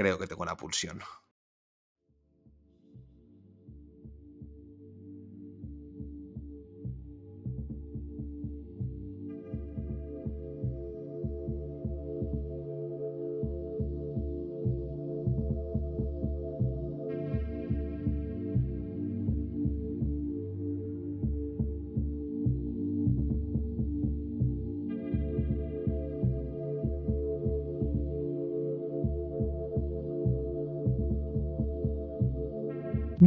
Creo que tengo una pulsión.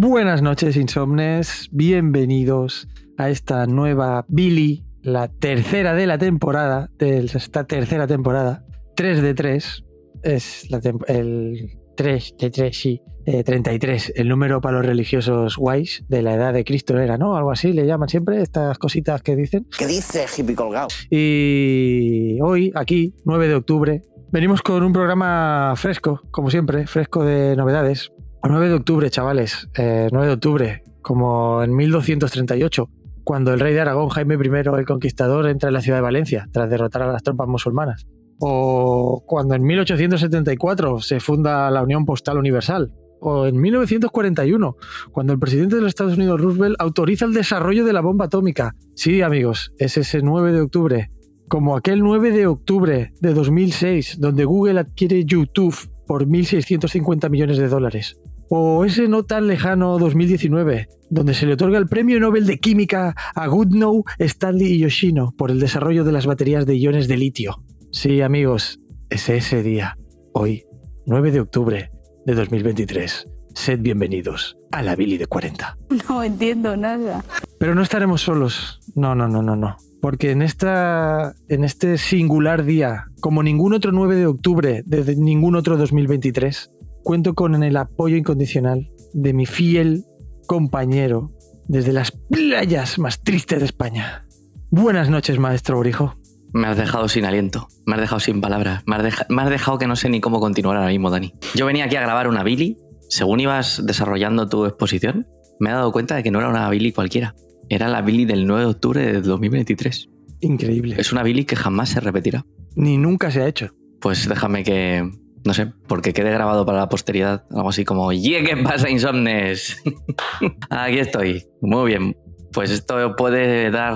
Buenas noches, insomnes. Bienvenidos a esta nueva Billy, la tercera de la temporada, de esta tercera temporada. 3 de 3 es la el 3 de 3, sí. eh, 33, el número para los religiosos guays de la edad de Cristo era, ¿no? Algo así le llaman siempre, estas cositas que dicen. ¿Qué dice hippie colgado? Y hoy, aquí, 9 de octubre, venimos con un programa fresco, como siempre, fresco de novedades. 9 de octubre, chavales, eh, 9 de octubre, como en 1238, cuando el rey de Aragón, Jaime I el Conquistador, entra en la ciudad de Valencia tras derrotar a las tropas musulmanas. O cuando en 1874 se funda la Unión Postal Universal. O en 1941, cuando el presidente de los Estados Unidos, Roosevelt, autoriza el desarrollo de la bomba atómica. Sí, amigos, es ese 9 de octubre. Como aquel 9 de octubre de 2006, donde Google adquiere YouTube por 1.650 millones de dólares. O ese no tan lejano 2019, donde se le otorga el Premio Nobel de Química a Goodnow, Stanley y Yoshino por el desarrollo de las baterías de iones de litio. Sí, amigos, es ese día, hoy, 9 de octubre de 2023. Sed bienvenidos a la Billy de 40. No entiendo nada. Pero no estaremos solos. No, no, no, no, no. Porque en, esta, en este singular día, como ningún otro 9 de octubre de ningún otro 2023, cuento con el apoyo incondicional de mi fiel compañero desde las playas más tristes de España. Buenas noches, maestro Borijo. Me has dejado sin aliento, me has dejado sin palabras, me has, deja- me has dejado que no sé ni cómo continuar ahora mismo, Dani. Yo venía aquí a grabar una Billy, según ibas desarrollando tu exposición, me he dado cuenta de que no era una Billy cualquiera, era la Billy del 9 de octubre de 2023. Increíble. Es una Billy que jamás se repetirá. Ni nunca se ha hecho. Pues déjame que, no sé, porque quede grabado para la posteridad, algo así como, ¡Yeah, qué pasa, insomnes! aquí estoy, muy bien. Pues esto puede dar,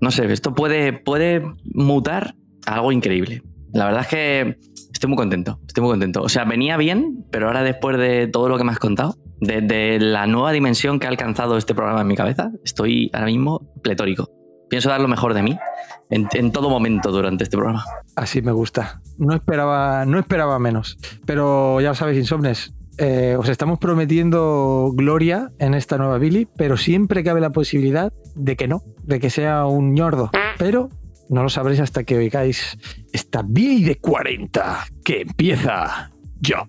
no sé, esto puede, puede mutar algo increíble. La verdad es que estoy muy contento, estoy muy contento. O sea, venía bien, pero ahora después de todo lo que me has contado, de, de la nueva dimensión que ha alcanzado este programa en mi cabeza, estoy ahora mismo pletórico. Pienso dar lo mejor de mí en, todo momento durante este programa. Así me gusta. No esperaba, no esperaba menos. Pero ya sabéis, insomnes, eh, os estamos prometiendo gloria en esta nueva Billy, pero siempre cabe la posibilidad de que no, de que sea un ñordo. Pero no lo sabréis hasta que oigáis esta Billy de 40 que empieza ya.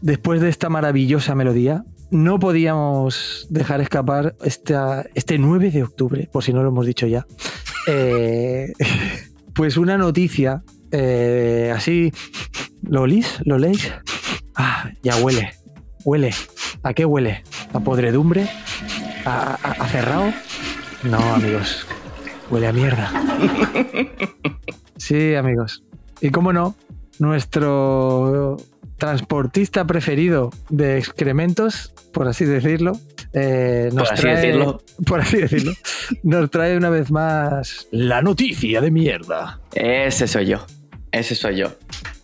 Después de esta maravillosa melodía, no podíamos dejar escapar esta, este 9 de octubre, por si no lo hemos dicho ya. eh, pues una noticia eh, así. ¿Lo olís? ¿Lo leéis? Ah, ya huele. Huele. ¿A qué huele? ¿A podredumbre? ¿A, a- a cerrado? No, amigos. Huele a mierda. Sí, amigos. Y cómo no, nuestro transportista preferido de excrementos, por así decirlo, eh, nos Por así trae, decirlo. por así decirlo, nos trae una vez más la noticia de mierda. Ese soy yo. Ese soy yo.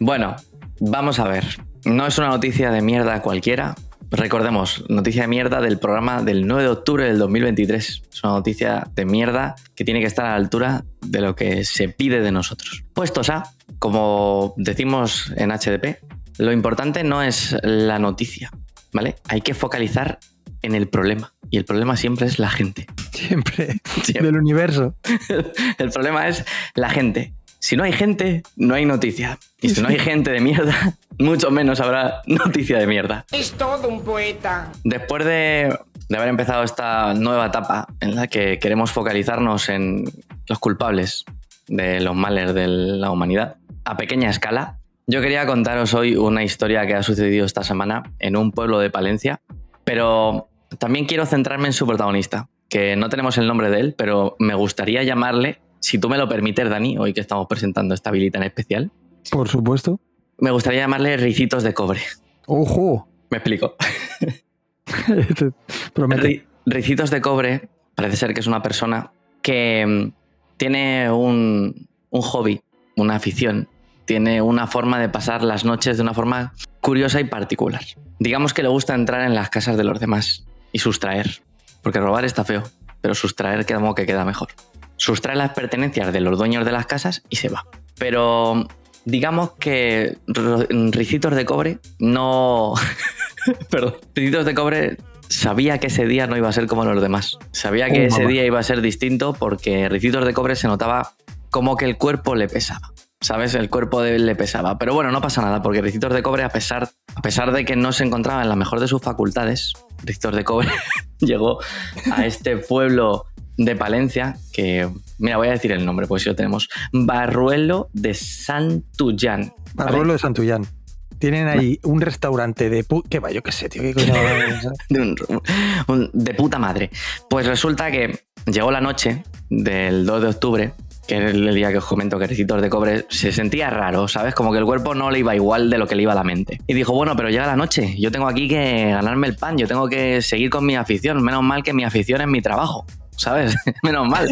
Bueno, vamos a ver. No es una noticia de mierda cualquiera. Recordemos, noticia de mierda del programa del 9 de octubre del 2023. Es una noticia de mierda que tiene que estar a la altura de lo que se pide de nosotros. Puestos a, como decimos en HDP, lo importante no es la noticia, ¿vale? Hay que focalizar en el problema. Y el problema siempre es la gente. Siempre, Siempre. del universo. El problema es la gente. Si no hay gente, no hay noticia. Y si no hay gente de mierda, mucho menos habrá noticia de mierda. Es todo un poeta. Después de, de haber empezado esta nueva etapa en la que queremos focalizarnos en los culpables de los males de la humanidad a pequeña escala, yo quería contaros hoy una historia que ha sucedido esta semana en un pueblo de Palencia, pero también quiero centrarme en su protagonista, que no tenemos el nombre de él, pero me gustaría llamarle, si tú me lo permites, Dani, hoy que estamos presentando esta vilita en especial, Por supuesto. me gustaría llamarle Ricitos de Cobre. ¡Ojo! Me explico. Te prometo. Ri- Ricitos de Cobre parece ser que es una persona que mm, tiene un, un hobby, una afición, tiene una forma de pasar las noches de una forma curiosa y particular. Digamos que le gusta entrar en las casas de los demás y sustraer, porque robar está feo, pero sustraer queda como que queda mejor. Sustrae las pertenencias de los dueños de las casas y se va. Pero digamos que Ricitos de Cobre no... Perdón. Ricitos de Cobre sabía que ese día no iba a ser como los demás. Sabía que Oh, ese mamá. día iba a ser distinto porque Ricitos de Cobre se notaba como que el cuerpo le pesaba. ¿Sabes? El cuerpo de él le pesaba. Pero bueno, no pasa nada, porque Ricitos de Cobre, a pesar, a pesar de que no se encontraba en la mejor de sus facultades, Ricitos de Cobre llegó a este pueblo de Palencia, que, mira, voy a decir el nombre, pues si lo tenemos, Barruelo de Santullán. ¿vale? Barruelo de Santullán. Tienen ahí un restaurante de pu ¿Qué va? Yo qué sé, tío. ¿Qué coño? de, un- un- de puta madre. Pues resulta que llegó la noche del 2 de octubre, que es el día que os comento que Ricitos de Cobre se sentía raro, ¿sabes? Como que el cuerpo no le iba igual de lo que le iba a la mente. Y dijo, bueno, pero llega la noche, yo tengo aquí que ganarme el pan, yo tengo que seguir con mi afición, menos mal que mi afición es mi trabajo, ¿sabes? menos mal.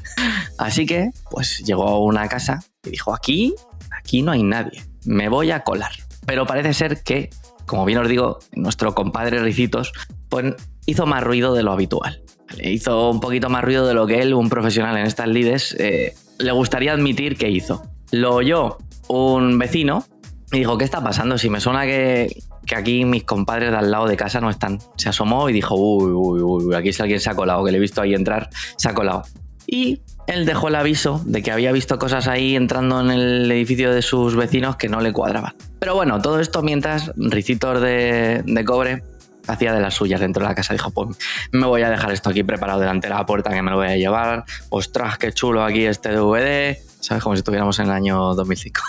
Así que, pues llegó a una casa y dijo, aquí, aquí no hay nadie, me voy a colar. Pero parece ser que, como bien os digo, nuestro compadre Ricitos, pues hizo más ruido de lo habitual. Hizo un poquito más ruido de lo que él, un profesional en estas lides, eh, le gustaría admitir que hizo. Lo oyó un vecino y dijo, ¿qué está pasando? Si me suena que, aquí mis compadres de al lado de casa no están. Se asomó y dijo, uy, uy, uy, aquí si alguien se ha colado, que le he visto ahí entrar, se ha colado. Y él dejó el aviso de que había visto cosas ahí entrando en el edificio de sus vecinos que no le cuadraban. Pero bueno, todo esto mientras Ricitos de Cobre hacía de las suyas dentro de la casa. Dijo, pues me voy a dejar esto aquí preparado delante de la puerta que me lo voy a llevar. Ostras, qué chulo aquí este DVD. ¿Sabes? Como si estuviéramos en el año 2005.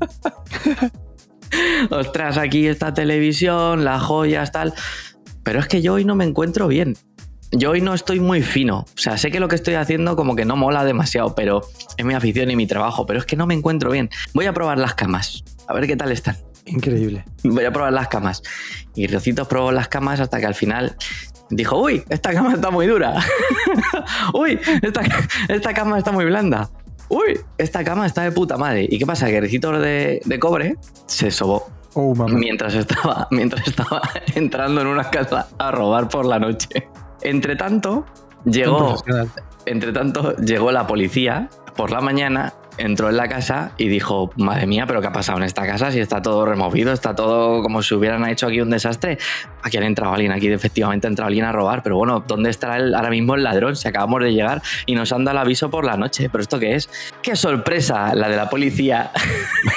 Ostras, aquí esta televisión, las joyas, tal. Pero es que yo hoy no me encuentro bien. Yo hoy no estoy muy fino. O sea, sé que lo que estoy haciendo como que no mola demasiado, pero es mi afición y mi trabajo. Pero es que no me encuentro bien. Voy a probar las camas. A ver qué tal están. Increíble. Voy a probar las camas. Y Rocitos probó las camas hasta que al final dijo, uy, esta cama está muy dura. uy, esta, esta cama está muy blanda. Uy, esta cama está de puta madre. ¿Y qué pasa? Que Ricitos de, de cobre se sobó Oh, mientras estaba, mientras estaba entrando en una casa a robar por la noche. Entre tanto, llegó, entre tanto, llegó la policía por la mañana, entró en la casa y dijo, madre mía, pero ¿qué ha pasado en esta casa? Si está todo removido, está todo como si hubieran hecho aquí un desastre. Aquí ha entrado alguien, aquí efectivamente ha entrado alguien a robar, pero bueno, ¿dónde está el- ahora mismo el ladrón? Si acabamos de llegar y nos han dado el aviso por la noche, ¿pero esto qué es? ¡Qué sorpresa la de la policía!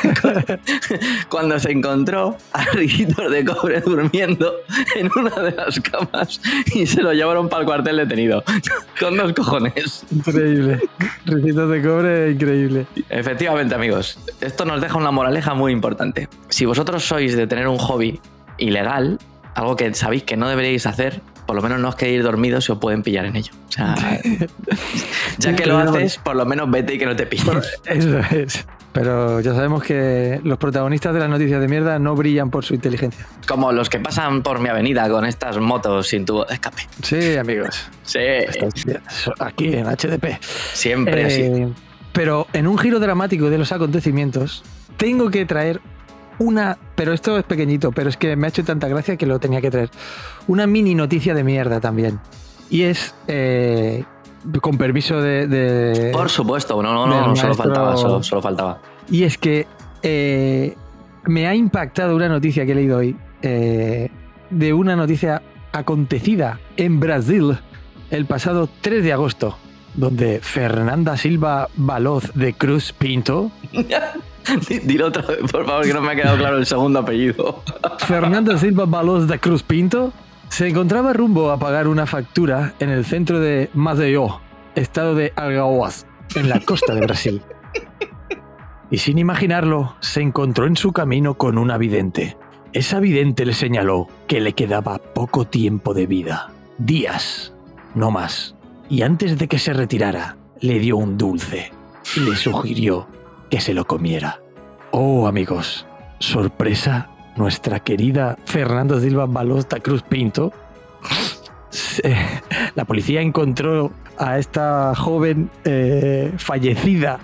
cuando se encontró a Riquitos de Cobre durmiendo en una de las camas y se lo llevaron para el cuartel detenido. Con dos cojones. Increíble. Ricitos de cobre, increíble. Efectivamente, amigos. Esto nos deja una moraleja muy importante. Si vosotros sois de tener un hobby ilegal, algo que sabéis que no deberíais hacer, por lo menos no os quedéis dormidos si os pueden pillar en ello. O sea, ya que lo haces, por lo menos vete y que no te pillen. Eso es. Pero ya sabemos que los protagonistas de las noticias de mierda no brillan por su inteligencia. Como los que pasan por mi avenida con estas motos sin tubo de escape. Sí, amigos. Sí. Aquí en HDP. Siempre así. Pero en un giro dramático de los acontecimientos, tengo que traer una. Pero esto es pequeñito, pero es que me ha hecho tanta gracia que lo tenía que traer. Una mini noticia de mierda también. Y es. eh, con permiso de. de- Por supuesto, no, no, no, solo faltaba, solo, solo faltaba. Y es que eh, me ha impactado una noticia que he leído hoy. eh, de una noticia acontecida en Brasil el pasado 3 de agosto. Donde Fernanda Silva Baloz de Cruz Pinto Dilo otra vez, por favor, que no me ha quedado claro el segundo apellido. Fernando Silva Balos da Cruz Pinto se encontraba rumbo a pagar una factura en el centro de Maceió, estado de Alagoas, en la costa de Brasil. Y sin imaginarlo, se encontró en su camino con una vidente. Esa vidente le señaló que le quedaba poco tiempo de vida, días, no más. Y antes de que se retirara, le dio un dulce y le sugirió que se lo comiera. Oh, amigos, sorpresa, nuestra querida Fernando Silva Balosta Cruz Pinto. La policía encontró a esta joven eh, fallecida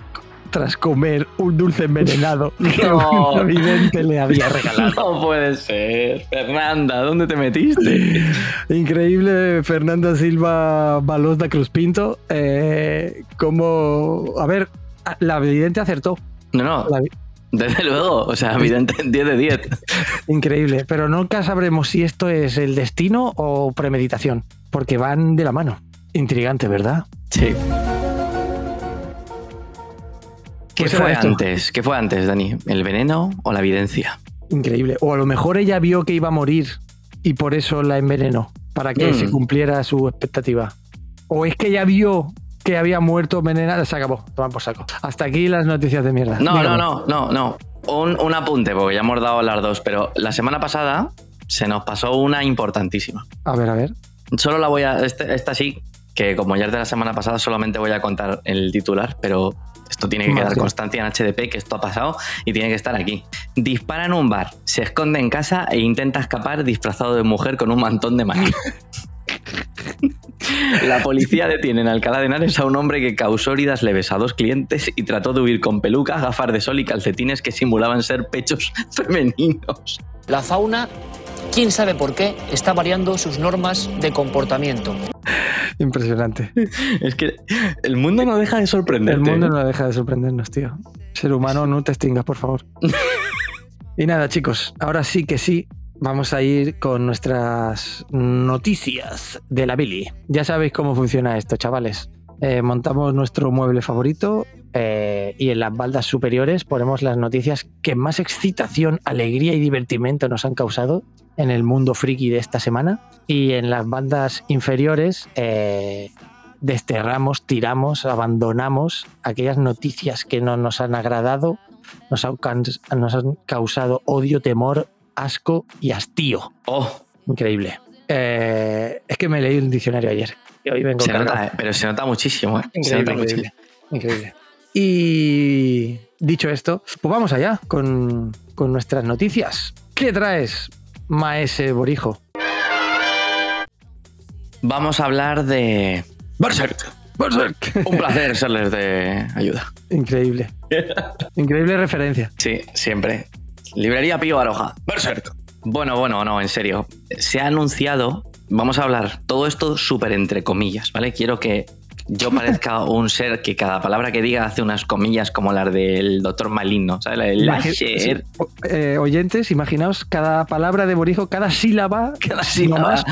tras comer un dulce envenenado que No. un vidente le había regalado. No puede ser. Fernanda, ¿dónde te metiste? Increíble, Fernanda Silva Balos da Cruz Pinto. Eh, como. A ver, la vidente acertó. No, no, La desde luego. O sea, evidente, 10 de 10. Increíble, pero nunca sabremos si esto es el destino o premeditación, porque van de la mano. Intrigante, ¿verdad? Sí. ¿Qué Pues fue antes? ¿Qué fue antes, Dani? ¿El veneno o la evidencia? Increíble. O a lo mejor ella vio que iba a morir y por eso la envenenó, para que Mm. se cumpliera su expectativa. O es que ella vio que había muerto envenenada. Se acabó, toman por saco. Hasta aquí las noticias de mierda. No, no, no, no, no. Un, un apunte, porque ya hemos dado las dos, pero la semana pasada se nos pasó una importantísima. A ver, a ver. Solo la voy a. este- esta sí, que como ya es de la semana pasada, solamente voy a contar el titular, pero esto tiene que quedar constancia en HDP que esto ha pasado y tiene que estar aquí. Dispara en un bar, se esconde en casa e intenta escapar disfrazado de mujer con un mantón de maní. La policía detiene en Alcalá de Henares a un hombre que causó heridas leves a dos clientes y trató de huir con peluca, gafas de sol y calcetines que simulaban ser pechos femeninos. La fauna, quién sabe por qué, está variando sus normas de comportamiento. Impresionante. Es que el mundo no deja de sorprender. El mundo no deja de sorprendernos, tío. Ser humano, no te extingas, por favor. y nada, chicos, ahora sí que sí, vamos a ir con nuestras noticias de la Billy. Ya sabéis cómo funciona esto, chavales. Eh, montamos nuestro mueble favorito eh, y en las baldas superiores ponemos las noticias que más excitación, alegría y divertimento nos han causado en el mundo friki de esta semana. Y en las bandas inferiores eh, desterramos, tiramos, abandonamos aquellas noticias que no nos han agradado, nos han, cans- nos han causado odio, temor, asco y hastío. Oh, Increíble. Eh, es que me leí un diccionario ayer. Y hoy vengo se nota, pero se nota muchísimo. ¿eh? Se Increíble, nota increíble, increíble. Y dicho esto, pues vamos allá con, con nuestras noticias. ¿Qué traes, Maese Borijo? Vamos a hablar de Berserk. Berserk. Un placer serles de ayuda. Increíble. Increíble referencia. Sí, siempre. Librería Pío Baroja. Berserk. Bueno, bueno, no, en serio. Se ha anunciado, vamos a hablar todo esto súper entre comillas, ¿vale? Quiero que yo parezca un ser que cada palabra que diga hace unas comillas como las del doctor Maligno, ¿sabes? La del Imagi- láser. sí, eh, oyentes, imaginaos cada palabra de Borijo, cada sílaba, Cada sílaba. más,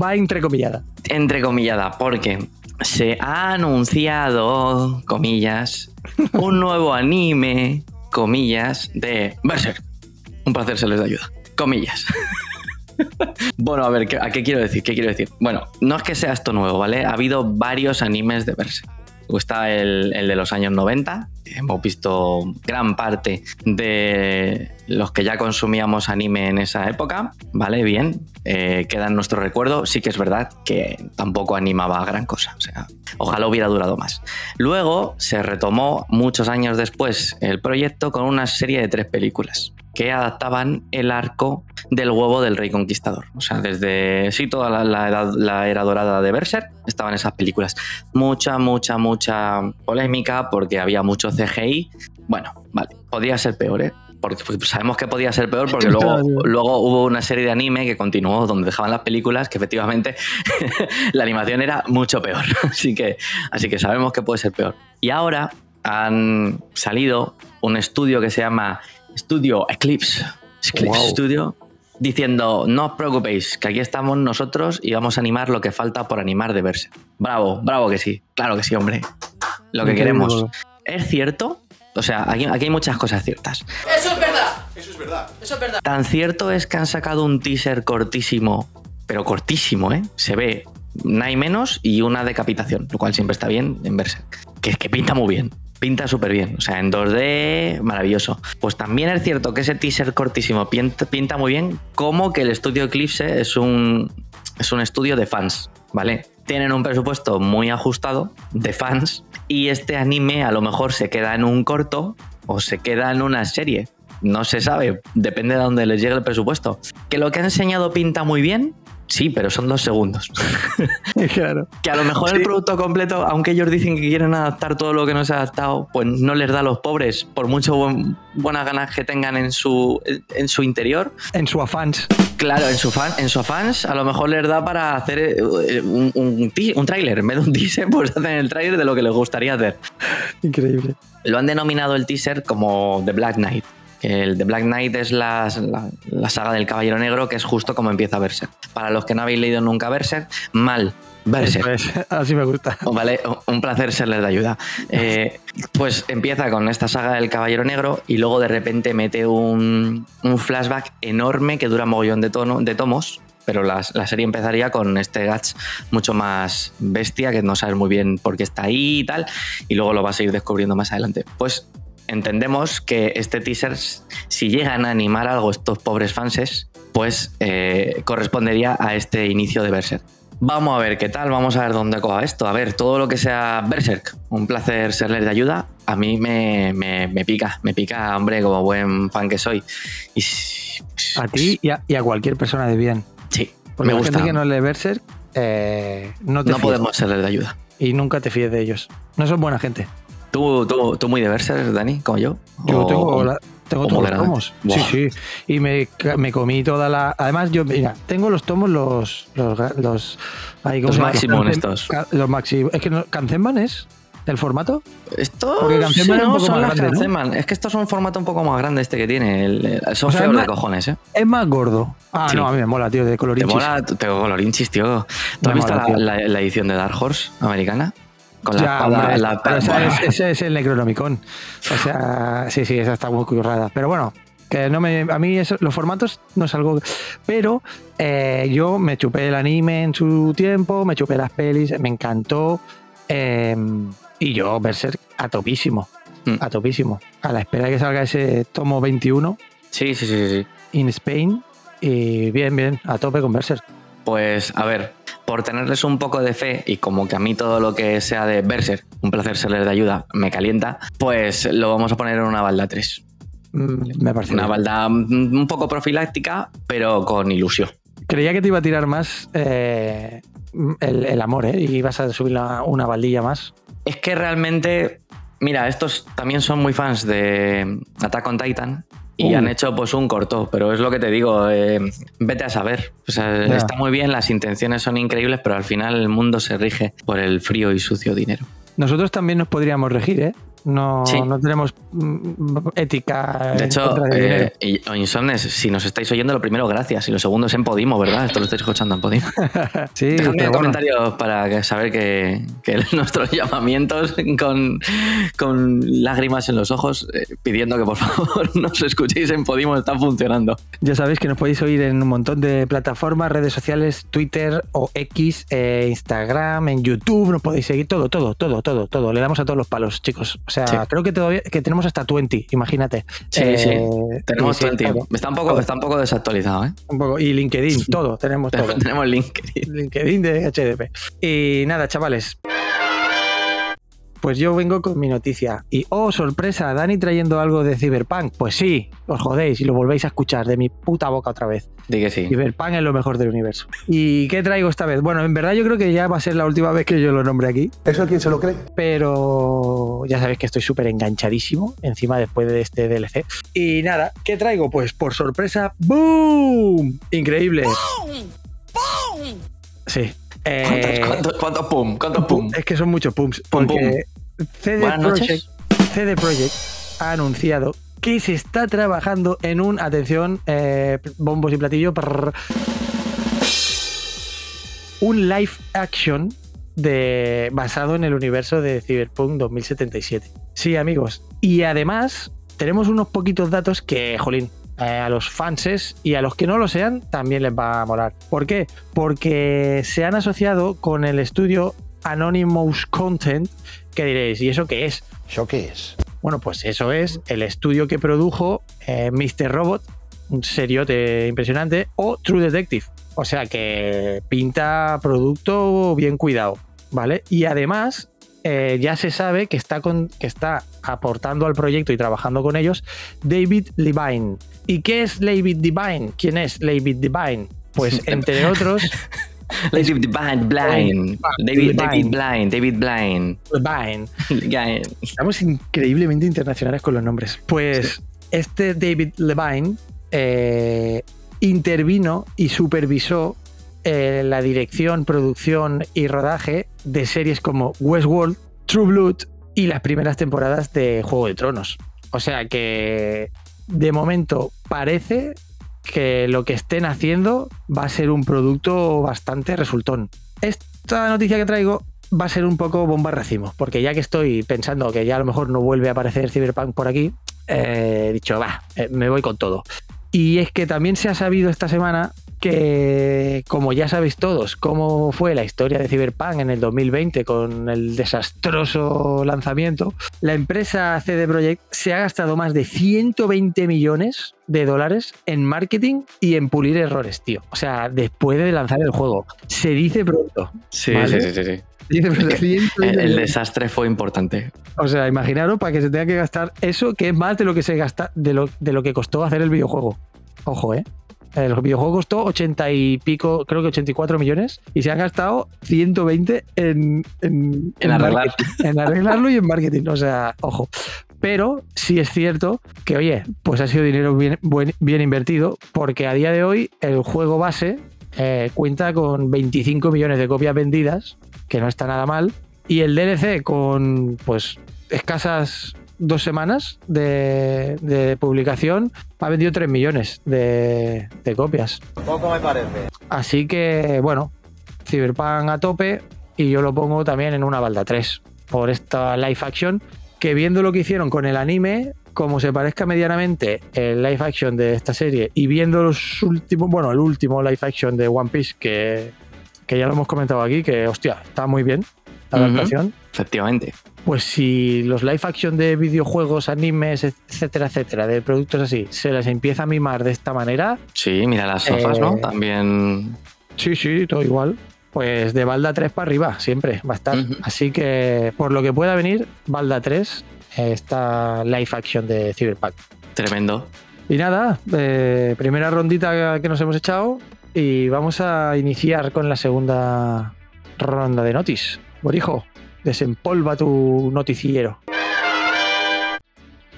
va entrecomillada. entrecomillada, porque se ha anunciado, comillas, un nuevo anime, comillas, de Berserk. Un placer se les da ayuda. Comillas. Bueno, a ver, ¿qué- ¿a qué quiero decir? ¿Qué quiero decir? Bueno, no es que sea esto nuevo, ¿vale? Ha habido varios animes de Berserk. Está el, el de los años 90. Hemos visto gran parte de los que ya consumíamos anime en esa época. Vale, bien. Eh, queda en nuestro recuerdo. Sí que es verdad que tampoco animaba a gran cosa. O sea, ojalá hubiera durado más. Luego se retomó muchos años después el proyecto con una serie de tres películas que adaptaban el arco del huevo del rey conquistador. O sea, desde sí, toda la, la edad- la era dorada de Berserk estaban esas películas. Mucha, mucha, mucha polémica porque había mucho CGI. Bueno, vale, podría ser peor, ¿eh? Porque pues, sabemos que podía ser peor porque luego, luego hubo una serie de anime que continuó donde dejaban las películas que efectivamente la animación era mucho peor. Así que, así que sabemos que puede ser peor. Y ahora han salido un estudio que se llama Studio Eclipse, Eclipse Wow. Studio, diciendo, no os preocupéis, que aquí estamos nosotros y vamos a animar lo que falta por animar de verse. Bravo, bravo que sí, claro que sí, hombre. Lo que Increíble, queremos. ¿Es cierto? O sea, aquí, aquí hay muchas cosas ciertas. Eso es verdad. Eso es verdad. Eso es verdad. Tan cierto es que han sacado un teaser cortísimo, pero cortísimo, ¿eh? Se ve nada y menos y una decapitación, lo cual siempre está bien en verse. Que que pinta muy bien. Pinta súper bien. O sea, en 2D, maravilloso. Pues también es cierto que ese teaser cortísimo pinta, muy bien, como que el estudio Eclipse es un, es un estudio de fans, ¿vale? Tienen un presupuesto muy ajustado de fans y este anime a lo mejor se queda en un corto o se queda en una serie. No se sabe, depende de dónde les llegue el presupuesto. Que lo que ha enseñado pinta muy bien, sí, pero son dos segundos. claro. Que a lo mejor el producto completo, aunque ellos dicen que quieren adaptar todo lo que no se ha adaptado, pues no les da a los pobres, por mucho buen- buenas ganas que tengan en su, en su interior. En su afans. Claro, en su fan, en su fans a lo mejor les da para hacer eh, un, un tráiler. En vez de un teaser, pues hacen el tráiler de lo que les gustaría hacer. Increíble. Lo han denominado el teaser como The Black Knight. El The Black Knight es la, la- la saga del Caballero Negro, que es justo como empieza Berserk. Para los que no habéis leído nunca Berserk, mal. Berserk. Así me gusta. Vale, un placer serles de ayuda. Eh, pues empieza con esta saga del Caballero Negro y luego de repente mete un, un flashback enorme que dura mogollón de, tono, de tomos. Pero la, la serie empezaría con este Gats mucho más bestia, que no sabes muy bien por qué está ahí y tal, y luego lo vas a ir descubriendo más adelante. Pues entendemos que este teaser, si llegan a animar algo estos pobres fanses, pues eh, correspondería a este inicio de Berserk. Vamos a ver qué tal, vamos a ver dónde coja esto. A ver, todo lo que sea Berserk, un placer serles de ayuda. A mí me, me- me pica, me pica, hombre, como buen fan que soy. Y A ti y a, y a cualquier persona de bien. sí, Porque me la gusta. gente que no lee Berserk, eh, no te No fíes. podemos serles de ayuda. Y nunca te fíes de ellos. No son buena gente. ¿Tú, tú, tú muy de Berserk, Dani, como yo? Yo O- tengo, la- tengo todos los tomos. Sí, sí. Y me, me comí toda la. Además, yo, mira, tengo los tomos, los. Los. los, ahí, ¿cómo Los estos. Los Maximum. Es que no, Kanzenban es el formato. Kanzenban sí, no, son más las grande. Es que estos son un formato un poco más grande este que tiene. el- el- son O sea, feos de más- cojones, ¿eh? Es más gordo. Ah, Sí. no, a mí me mola, tío, de Te colorinchis. mola, tengo colorinchis, tío. ¿Tú Me has visto mola, la, tío. la- la edición de Dark Horse americana? Con la Ya, espada- la- pero es- ese es el Necronomicon. O sea, sí, sí, esa está muy currada. Pero bueno, que no me, a mí eso- los formatos no es algo. Pero eh, yo me chupé el anime en su tiempo, me chupé las pelis, me encantó. eh, y yo, Berserk, a topísimo. Mm. A topísimo. A la espera de que salga ese tomo 21 Sí, sí, sí, sí. in Spain. Y bien, bien, a tope con Berserk. Pues a ver, por tenerles un poco de fe y como que a mí todo lo que sea de Berserk, un placer serles de ayuda, me calienta, pues lo vamos a poner en una balda 3. Mm, Me parece. Una bien. balda mm, un poco profiláctica, pero con ilusión. Creía que te iba a tirar más eh, el, el amor, ¿eh? Y ibas a subir una baldilla más. Es que realmente, mira, estos también son muy fans de Attack on Titan y Uh. han hecho pues un corto, pero es lo que te digo, eh, vete a saber. O sea, está muy bien, las intenciones son increíbles, pero al final el mundo se rige por el frío y sucio dinero. Nosotros también nos podríamos regir, ¿eh? No, Sí. no tenemos mm, ética. De hecho, eh, y- o Insomnes, si nos estáis oyendo, lo primero, gracias. Y lo segundo es en Podimo, ¿verdad? Esto lo estáis escuchando en Podimo. sí, Dejadme bueno. comentarios para saber que, que nuestros llamamientos con, con lágrimas en los ojos, eh, pidiendo que por favor nos escuchéis en Podimo, están funcionando. Ya sabéis que nos podéis oír en un montón de plataformas, redes sociales, Twitter o X, eh, Instagram, en YouTube, nos podéis seguir todo, todo, todo, todo, todo. Le damos a todos los palos, chicos. O sea, Sí. creo que todavía que tenemos hasta 20, imagínate. Sí, Eh, sí. Tenemos y sí, 20. todo. Está un poco, está un poco desactualizado, ¿eh? Un poco. Y LinkedIn, todo, tenemos todo. Tenemos LinkedIn. LinkedIn de HDP. Y nada, chavales. Pues yo vengo con mi noticia. Y oh, sorpresa, Dani trayendo algo de Cyberpunk. Pues sí, os jodéis y lo volvéis a escuchar de mi puta boca otra vez. Di que sí. Cyberpunk es lo mejor del universo. ¿Y qué traigo esta vez? Bueno, en verdad yo creo que ya va a ser la última vez que yo lo nombre aquí. ¿Eso quién se lo cree? Pero ya sabéis que estoy súper enganchadísimo encima después de este DLC. Y nada, ¿qué traigo? Pues por sorpresa, ¡boom! Increíble. Sí. Eh, ¿Cuántos, cuántos, cuántos pum? ¿Cuántos pum? es que son muchos pums. Pum, Porque CD Projekt ha anunciado que se está trabajando en un, atención, eh, bombos y platillo, prrr, un live action de, basado en el universo de Cyberpunk 2077. Sí, amigos. Y además, tenemos unos poquitos datos que, jolín, eh, a los fanses y a los que no lo sean también les va a molar. ¿Por qué? Porque se han asociado con el estudio Anonymous Content, que diréis, ¿y eso qué es? ¿Eso qué es? Bueno, pues eso es el estudio que produjo eh, Mr. Robot, un seriote impresionante, o True Detective. O sea que pinta producto bien cuidado, ¿vale? Y además eh, ya se sabe que está, con, que está aportando al proyecto y trabajando con ellos David Levine. ¿Y qué es David Levine? ¿Quién es David Levine? Pues entre otros, Lady Blind, Blind. David, David Blind. David Blind. Levine. Blind. Estamos increíblemente internacionales con los nombres. Pues este David Levine eh, intervino y supervisó eh, la dirección, producción y rodaje de series como Westworld, True Blood y las primeras temporadas de Juego de Tronos. O sea que de momento parece que lo que estén haciendo va a ser un producto bastante resultón. Esta noticia que traigo va a ser un poco bomba racimo, porque ya que estoy pensando que ya a lo mejor no vuelve a aparecer Cyberpunk por aquí, eh, he dicho, va, eh, me voy con todo. Y es que también se ha sabido esta semana que, como ya sabéis todos, cómo fue la historia de Cyberpunk en el 2020 con el desastroso lanzamiento, la empresa CD Projekt se ha gastado más de 120 millones de dólares en marketing y en pulir errores, tío. O sea, después de lanzar el juego. Se dice pronto. Sí, ¿vale? sí, sí, sí, sí. Se dice pronto, 120 El, el desastre fue importante. O sea, imaginaros para que se tenga que gastar eso, que es más de lo que se gasta, de lo, de lo que costó hacer el videojuego. Ojo, ¿eh? El videojuego costó 80 y pico, creo que 84 millones, y se han gastado 120 en, en, En arreglar. en arreglarlo y en marketing. O sea, ojo. Pero sí es cierto que, oye, pues ha sido dinero bien, buen- bien invertido, porque a día de hoy el juego base eh, cuenta con 25 millones de copias vendidas, que no está nada mal, y el DLC con pues escasas dos semanas de, de publicación ha vendido 3 millones de, de copias. Poco me parece. Así que, bueno, Cyberpunk a tope y yo lo pongo también en una balda 3 por esta live action que viendo lo que hicieron con el anime, como se parezca medianamente el live action de esta serie y viendo los últimos, bueno, el último live action de One Piece que, que ya lo hemos comentado aquí, que hostia, está muy bien la adaptación. Efectivamente. Pues si los live action de videojuegos, animes, etcétera, etcétera, de productos así, se les empieza a mimar de esta manera, Sí, mira las sofas, ¿no? Eh, También. Sí, sí, todo igual. Pues de Balda 3 para arriba, siempre va a estar. Así que por lo que pueda venir, Balda 3, eh, esta live action de Cyberpunk. Tremendo. Y nada, eh, primera rondita que nos hemos echado y vamos a iniciar con la segunda ronda de notis. Borijo, desempolva tu noticiero.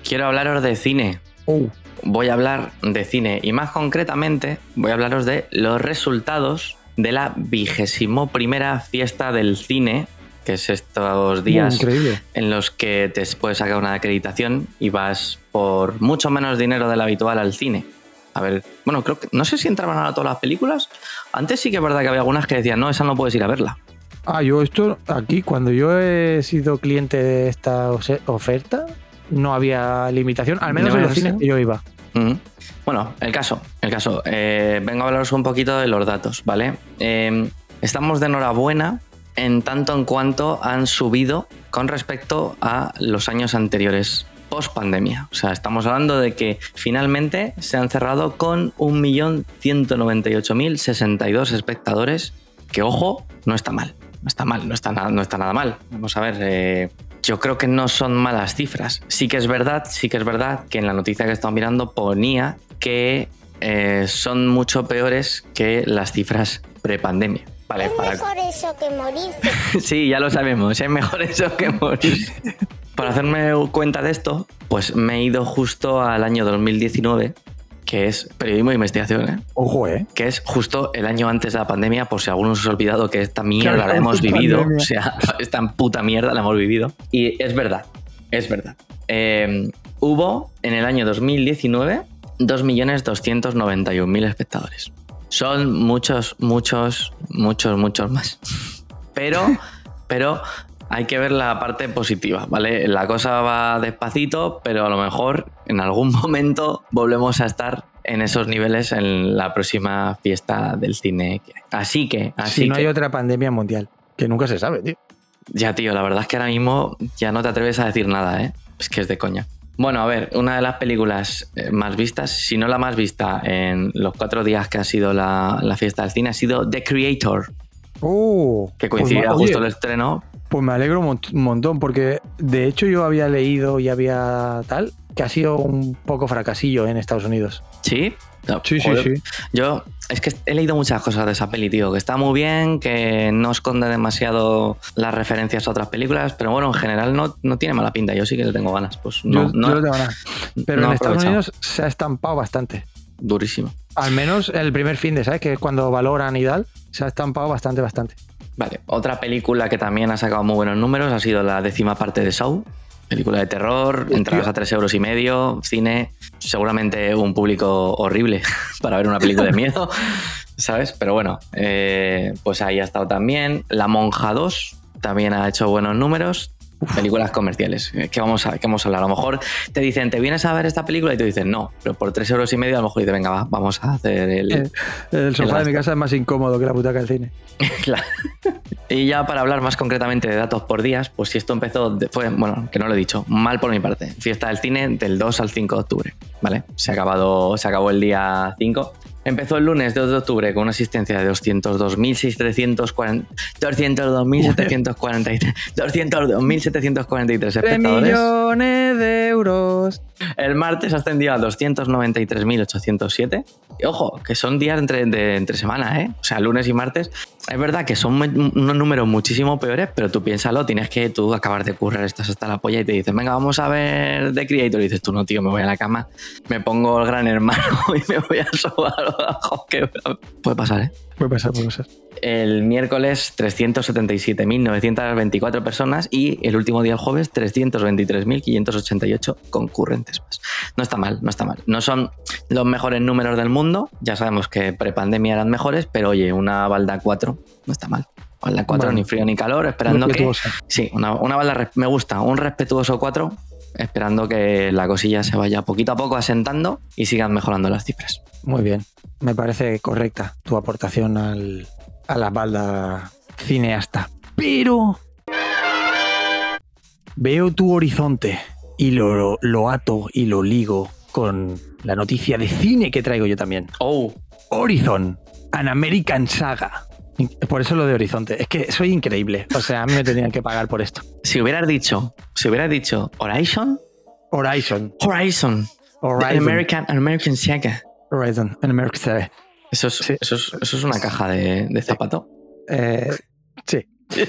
Quiero hablaros de cine. Uh, Voy a hablar de cine y más concretamente voy a hablaros de los resultados de la vigésimo primera fiesta del cine que es estos días increíble. en los que te puedes sacar una acreditación y vas por mucho menos dinero del habitual al cine. A ver, bueno, creo que no sé si entraban a todas las películas. Antes sí que es verdad que había algunas que decían, no, esa no puedes ir a verla. Ah, yo esto aquí, cuando yo he sido cliente de esta oferta, no había limitación, al menos No, en los cines que yo iba. Bueno, el caso, el caso. Eh, vengo a hablaros un poquito de los datos, ¿vale? Eh, estamos de enhorabuena en tanto en cuanto han subido con respecto a los años anteriores post pandemia. O sea, estamos hablando de que finalmente se han cerrado con 1.198.062 espectadores, que ojo, no está mal. No está mal, no está, nada, no está nada mal. Vamos a ver, eh, yo creo que no son malas cifras. Sí que es verdad, sí que es verdad que en la noticia que estaba mirando ponía que eh, son mucho peores que las cifras prepandemia. Vale, para, Mejor eso que morirse. Sí, ya lo sabemos, es mejor eso que morir. Para hacerme cuenta de esto, pues me he ido justo al año 2019, que es periodismo de investigación, ¿eh? Ojo, ¿eh? que es justo el año antes de la pandemia, por si alguno se ha olvidado que esta mierda Claro, la hemos vivido, pandemia. o sea, esta puta mierda la hemos vivido. Y es verdad, es verdad. Eh, hubo en el año 2019 2.291.000 espectadores. Son muchos, muchos, muchos, muchos más. Pero, pero hay que ver la parte positiva, ¿vale? La cosa va despacito, pero a lo mejor en algún momento volvemos a estar en esos niveles en la próxima fiesta del cine. Así que, así si no que, hay otra pandemia mundial, que nunca se sabe, tío. ya tío, la verdad es que ahora mismo ya no te atreves a decir nada, ¿eh? Es que es de coña. Bueno, a ver, una de las películas eh, más vistas, si no la más vista en los cuatro días que ha sido la, la fiesta del cine, ha sido The Creator, Oh, que coincidía pues, justo el estreno. Pues me alegro un mont- un montón, porque de hecho yo había leído y había tal, que ha sido un poco fracasillo en Estados Unidos. ¿Sí? No, Sí, sí, joder. sí. Yo es que he leído muchas cosas de esa peli, tío, que está muy bien, que no esconde demasiado las referencias a otras películas, pero bueno, en general no, no tiene mala pinta. Yo sí que le tengo ganas. Pues no, yo, no, yo tengo nada. Pero no en Estados. Unidos se ha estampado bastante. Durísimo. Al menos el primer fin de, ¿sabes? Que es cuando valoran y tal, se ha estampado bastante, bastante. Vale, otra película que también ha sacado muy buenos números ha sido la décima parte de Saw. Película de terror, entradas a tres euros y medio, cine, seguramente un público horrible para ver una película de miedo, ¿sabes? Pero bueno, eh, pues ahí ha estado también. La Monja 2 también ha hecho buenos números. Películas comerciales. Eh, ¿Qué vamos, a, qué vamos a hablar? A lo mejor te dicen, ¿te vienes a ver esta película? Y tú dices, no, pero por tres euros y medio a lo mejor dices, venga, va, vamos a hacer el, Eh, El sofá de mi casa es más incómodo que la butaca del cine. Claro. Y ya para hablar más concretamente de datos por días, pues si esto empezó, fue, bueno, que no lo he dicho, mal por mi parte. Fiesta del cine del 2 al 5 de octubre, ¿vale? Se, ha acabado, se acabó el día 5. Empezó el lunes 2 de octubre con una asistencia de 202.740 202.743 202.743 espectadores. millones de euros. El martes ascendió a 293.807. Y ojo, que son días entre, de, entre semana, ¿eh? O sea, lunes y martes. Es verdad que son unos números muchísimo peores, pero tú piénsalo, tienes que tú acabar de currar, estás hasta la polla y te dicen, venga, vamos a ver The Creator. Y dices, tú no, tío, me voy a la cama, me pongo el gran hermano y me voy a sobar abajo. Que puede pasar, ¿eh? Puede pasar, puede pasar. El miércoles 377.924 personas y el último día el jueves 323.588 concurrentes más. No está mal, no está mal. No son los mejores números del mundo, ya sabemos que prepandemia eran mejores, pero oye, una balda 4 no está mal. Balda 4 Bueno. ni frío ni calor, esperando que... Respetuosa. Sí, una, una balda me gusta, un respetuoso 4, esperando que la cosilla se vaya poquito a poco asentando y sigan mejorando las cifras. Muy bien. Me parece correcta tu aportación al, a la balda cineasta. Pero veo tu horizonte y lo, lo ato y lo ligo con la noticia de cine que traigo yo también. Oh, Horizon, An American Saga. Por eso lo de Horizonte. Es que soy increíble. O sea, a mí me tendrían que pagar por esto. si hubieras dicho, si hubieras dicho Horizon, Horizon. Horizon, Horizon. American, American Saga. Horizon. An American Saga. Eso es, Sí. eso es, eso es una caja de, de zapato. Eh, sí.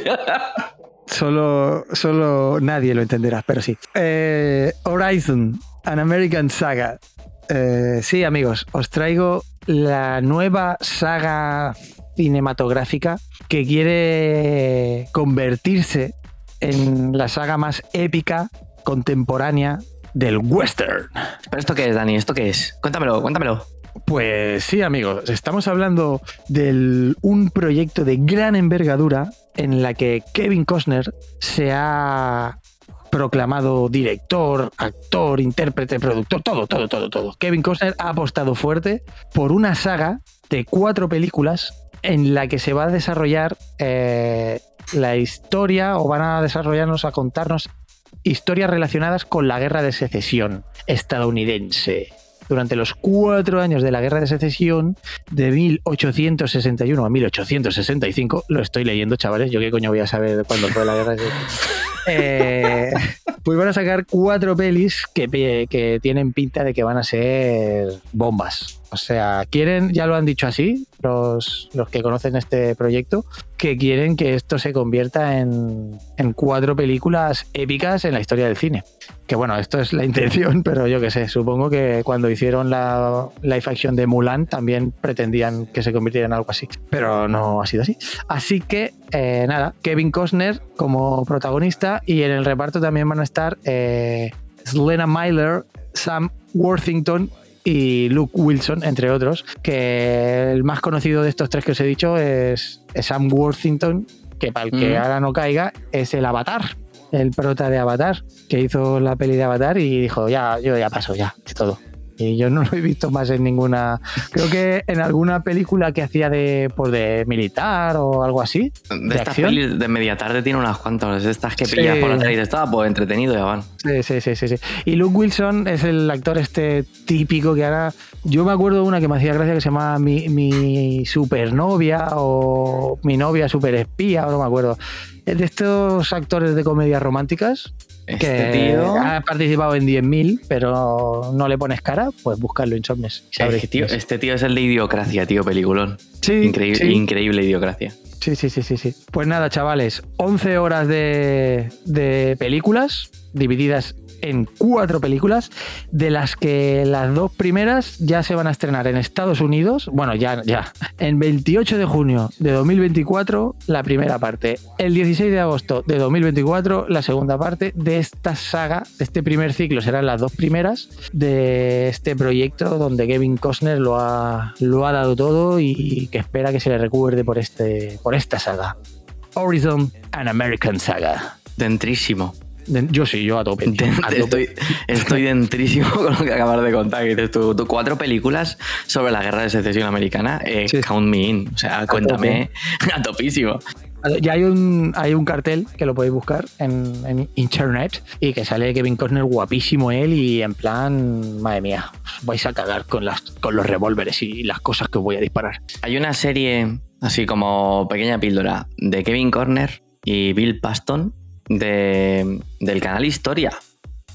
Solo, solo nadie lo entenderá, pero sí. Eh, Horizon, An American Saga. Eh, sí, amigos, os traigo la nueva saga cinematográfica que quiere convertirse en la saga más épica contemporánea del western. ¿Pero esto qué es, Dani? ¿Esto qué es? Cuéntamelo, cuéntamelo. Pues sí, amigos, estamos hablando de un proyecto de gran envergadura en la que Kevin Costner se ha proclamado director, actor, intérprete, productor, todo, todo, todo, todo. Kevin Costner ha apostado fuerte por una saga de cuatro películas en la que se va a desarrollar eh, la historia o van a desarrollarnos, a contarnos historias relacionadas con la guerra de secesión estadounidense. Durante los cuatro años de la guerra de secesión, de 1861 a 1865, lo estoy leyendo, chavales, yo qué coño voy a saber cuándo fue la guerra de secesión. Eh, pues van a sacar cuatro pelis que, que tienen pinta de que van a ser bombas. O sea, quieren, ya lo han dicho así, los, los que conocen este proyecto, que quieren que esto se convierta en, en, cuatro películas épicas en la historia del cine. Que bueno, esto es la intención, pero yo qué sé, supongo que cuando hicieron la live action de Mulan también pretendían que se convirtiera en algo así. Pero no ha sido así. Así que, eh, nada, Kevin Costner como protagonista y en el reparto también van a estar eh, Selena Myler, Sam Worthington y Luke Wilson, entre otros, que el más conocido de estos tres que os he dicho es, Sam Worthington, que para el que Mm. ahora no caiga, es el Avatar, el prota de Avatar, que hizo la peli de Avatar y dijo, ya, yo ya paso, ya, de todo. Y yo no lo he visto más en ninguna. Creo que en alguna película que hacía de, pues de militar o algo así. De, estas pelis de media tarde tiene unas cuantas. De estas que pillas Sí. por la y dices, "Ah, pues entretenido ya van. Sí, sí, sí, sí, sí. Y Luke Wilson es el actor este típico que ahora. Yo me acuerdo de una que me hacía gracia que se llamaba Mi, mi supernovia o Mi novia superespía, ahora no me acuerdo. Es de estos actores de comedias románticas. Este que tío- ha participado en 10.000, pero no le pones cara, pues buscarlo Insomnes. Este tío, este tío es el de Idiocracia, tío, peliculón. Sí, increíble, sí. increíble Idiocracia. Sí, sí, sí, sí, sí. Pues nada, chavales, 11 horas de, de películas divididas en cuatro películas, de las que las dos primeras ya se van a estrenar en Estados Unidos, bueno, ya, ya, en 28 de junio de 2024 la primera parte, el 16 de agosto de 2024 la segunda parte de esta saga, de este primer ciclo, serán las dos primeras de este proyecto donde Kevin Costner lo ha, lo ha dado todo y que espera que se le recuerde por, este, por esta saga. Horizon and American Saga. Dentrísimo. Yo sí, yo a tope. tío, Den- a tope. estoy, estoy dentrísimo con lo que acabas de contar. que dices tú, tú, cuatro películas sobre la guerra de secesión americana. eh, Count me in. O sea, cuéntame. A topísimo. Ya hay un, hay un cartel que lo podéis buscar en, en internet y que sale Kevin Costner guapísimo él y en plan, madre mía, vais a cagar con, las, con los revólveres y las cosas que os voy a disparar. Hay una serie, así como pequeña píldora, de Kevin Corner y Bill Paston de, del canal Historia.